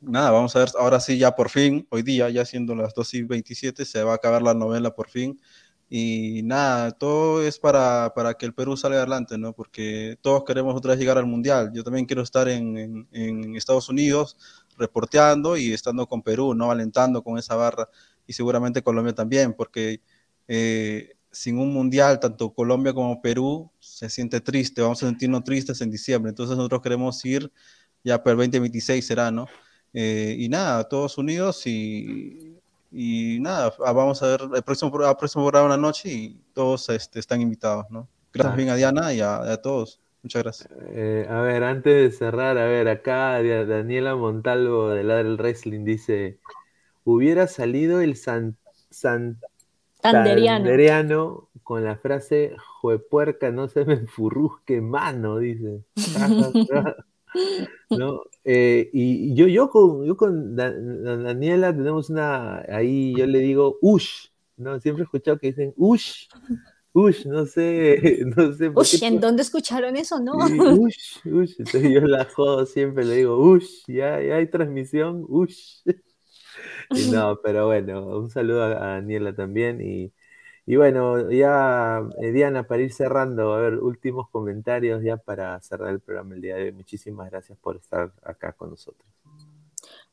Nada, vamos a ver, ahora sí, ya por fin, hoy día, ya siendo las 2 y 27, se va a acabar la novela por fin. Y nada, todo es para, para que el Perú salga adelante, ¿no? Porque todos queremos otra vez llegar al Mundial. Yo también quiero estar en, en- en Estados Unidos reporteando y estando con Perú, ¿no? Alentando con esa barra. Y seguramente Colombia también, porque eh, sin un Mundial, tanto Colombia como Perú se siente triste, vamos a sentirnos tristes en diciembre. Entonces nosotros queremos ir, ya para el 2026 será, ¿no? Eh, y nada, todos unidos y, y nada, ah, vamos a ver el próximo, el próximo programa una noche y todos este, están invitados, ¿no? Gracias bien a Diana y a, a todos. Muchas gracias. Eh, a ver, antes de cerrar, a ver, acá Da- Daniela Montalvo de Ladre el Wrestling dice: Hubiera salido el San, Tanderiano. Santanderiano con la frase Juepuerca, no se me enfurrusque mano, dice. [laughs] ¿No? Eh, y yo, yo con, yo con Da- Da- Daniela tenemos una, ahí yo le digo Ush, ¿no? Siempre he escuchado que dicen Ush, Ush, no sé, [laughs] no sé por qué. ¿en dónde escucharon eso, no? Ush, ush. Entonces yo la jodo siempre, le digo, ush, ya, ya hay transmisión, ush. [laughs] Y no, [laughs] pero bueno, un saludo a, a Daniela también. Y, y bueno, ya, eh, Diana, para ir cerrando, a ver, últimos comentarios ya para cerrar el programa el día de hoy. Muchísimas gracias por estar acá con nosotros.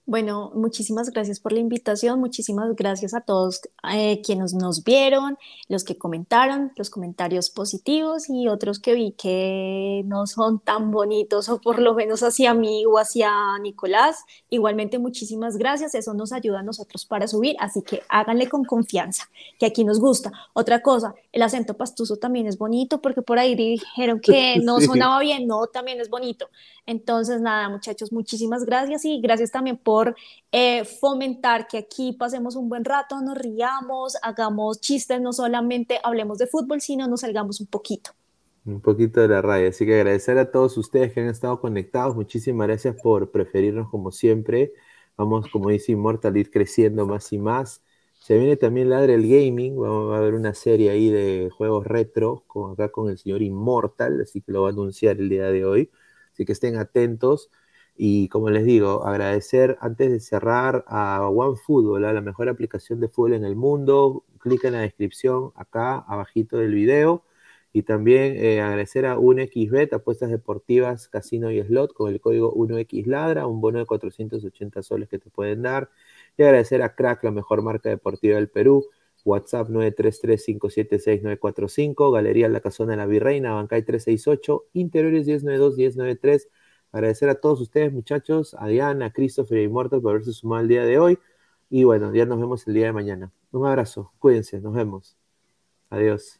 Bueno, muchísimas gracias por la invitación, muchísimas gracias a todos eh, quienes nos vieron, los que comentaron, los comentarios positivos y otros que vi que no son tan bonitos o por lo menos hacia mí o hacia Nicolás. Igualmente, muchísimas gracias, eso nos ayuda a nosotros para subir, así que háganle con confianza, que aquí nos gusta. Otra cosa, el acento pastuso también es bonito porque por ahí dijeron que [laughs] no sonaba bien, no, también es bonito. Entonces, nada, muchachos, muchísimas gracias y gracias también por eh, fomentar que aquí pasemos un buen rato, nos riamos, hagamos chistes, no solamente hablemos de fútbol, sino nos salgamos un poquito. Un poquito de la raya. Así que agradecer a todos ustedes que han estado conectados. Muchísimas gracias por preferirnos como siempre. Vamos, como dice Immortal, ir creciendo más y más. Se viene también Ladre el Gaming, vamos a ver una serie ahí de juegos retro, con, acá con el señor Immortal, así que lo va a anunciar el día de hoy. Así que estén atentos. Y como les digo, agradecer antes de cerrar a OneFootball, la mejor aplicación de fútbol en el mundo. Clica en la descripción acá abajito del video. Y también eh, agradecer a 1xBet, apuestas deportivas, casino y slot, con el código 1xladra, un bono de 480 soles que te pueden dar. Y agradecer a Crack, la mejor marca deportiva del Perú. WhatsApp 933-576-945, Galería La Casona de la Virreina, Bancay 368, Interiores 1092-1093. Agradecer a todos ustedes, muchachos, a Diana, a Christopher y Immortal por haberse sumado el día de hoy. Y bueno, ya nos vemos el día de mañana. Un abrazo, cuídense, nos vemos. Adiós.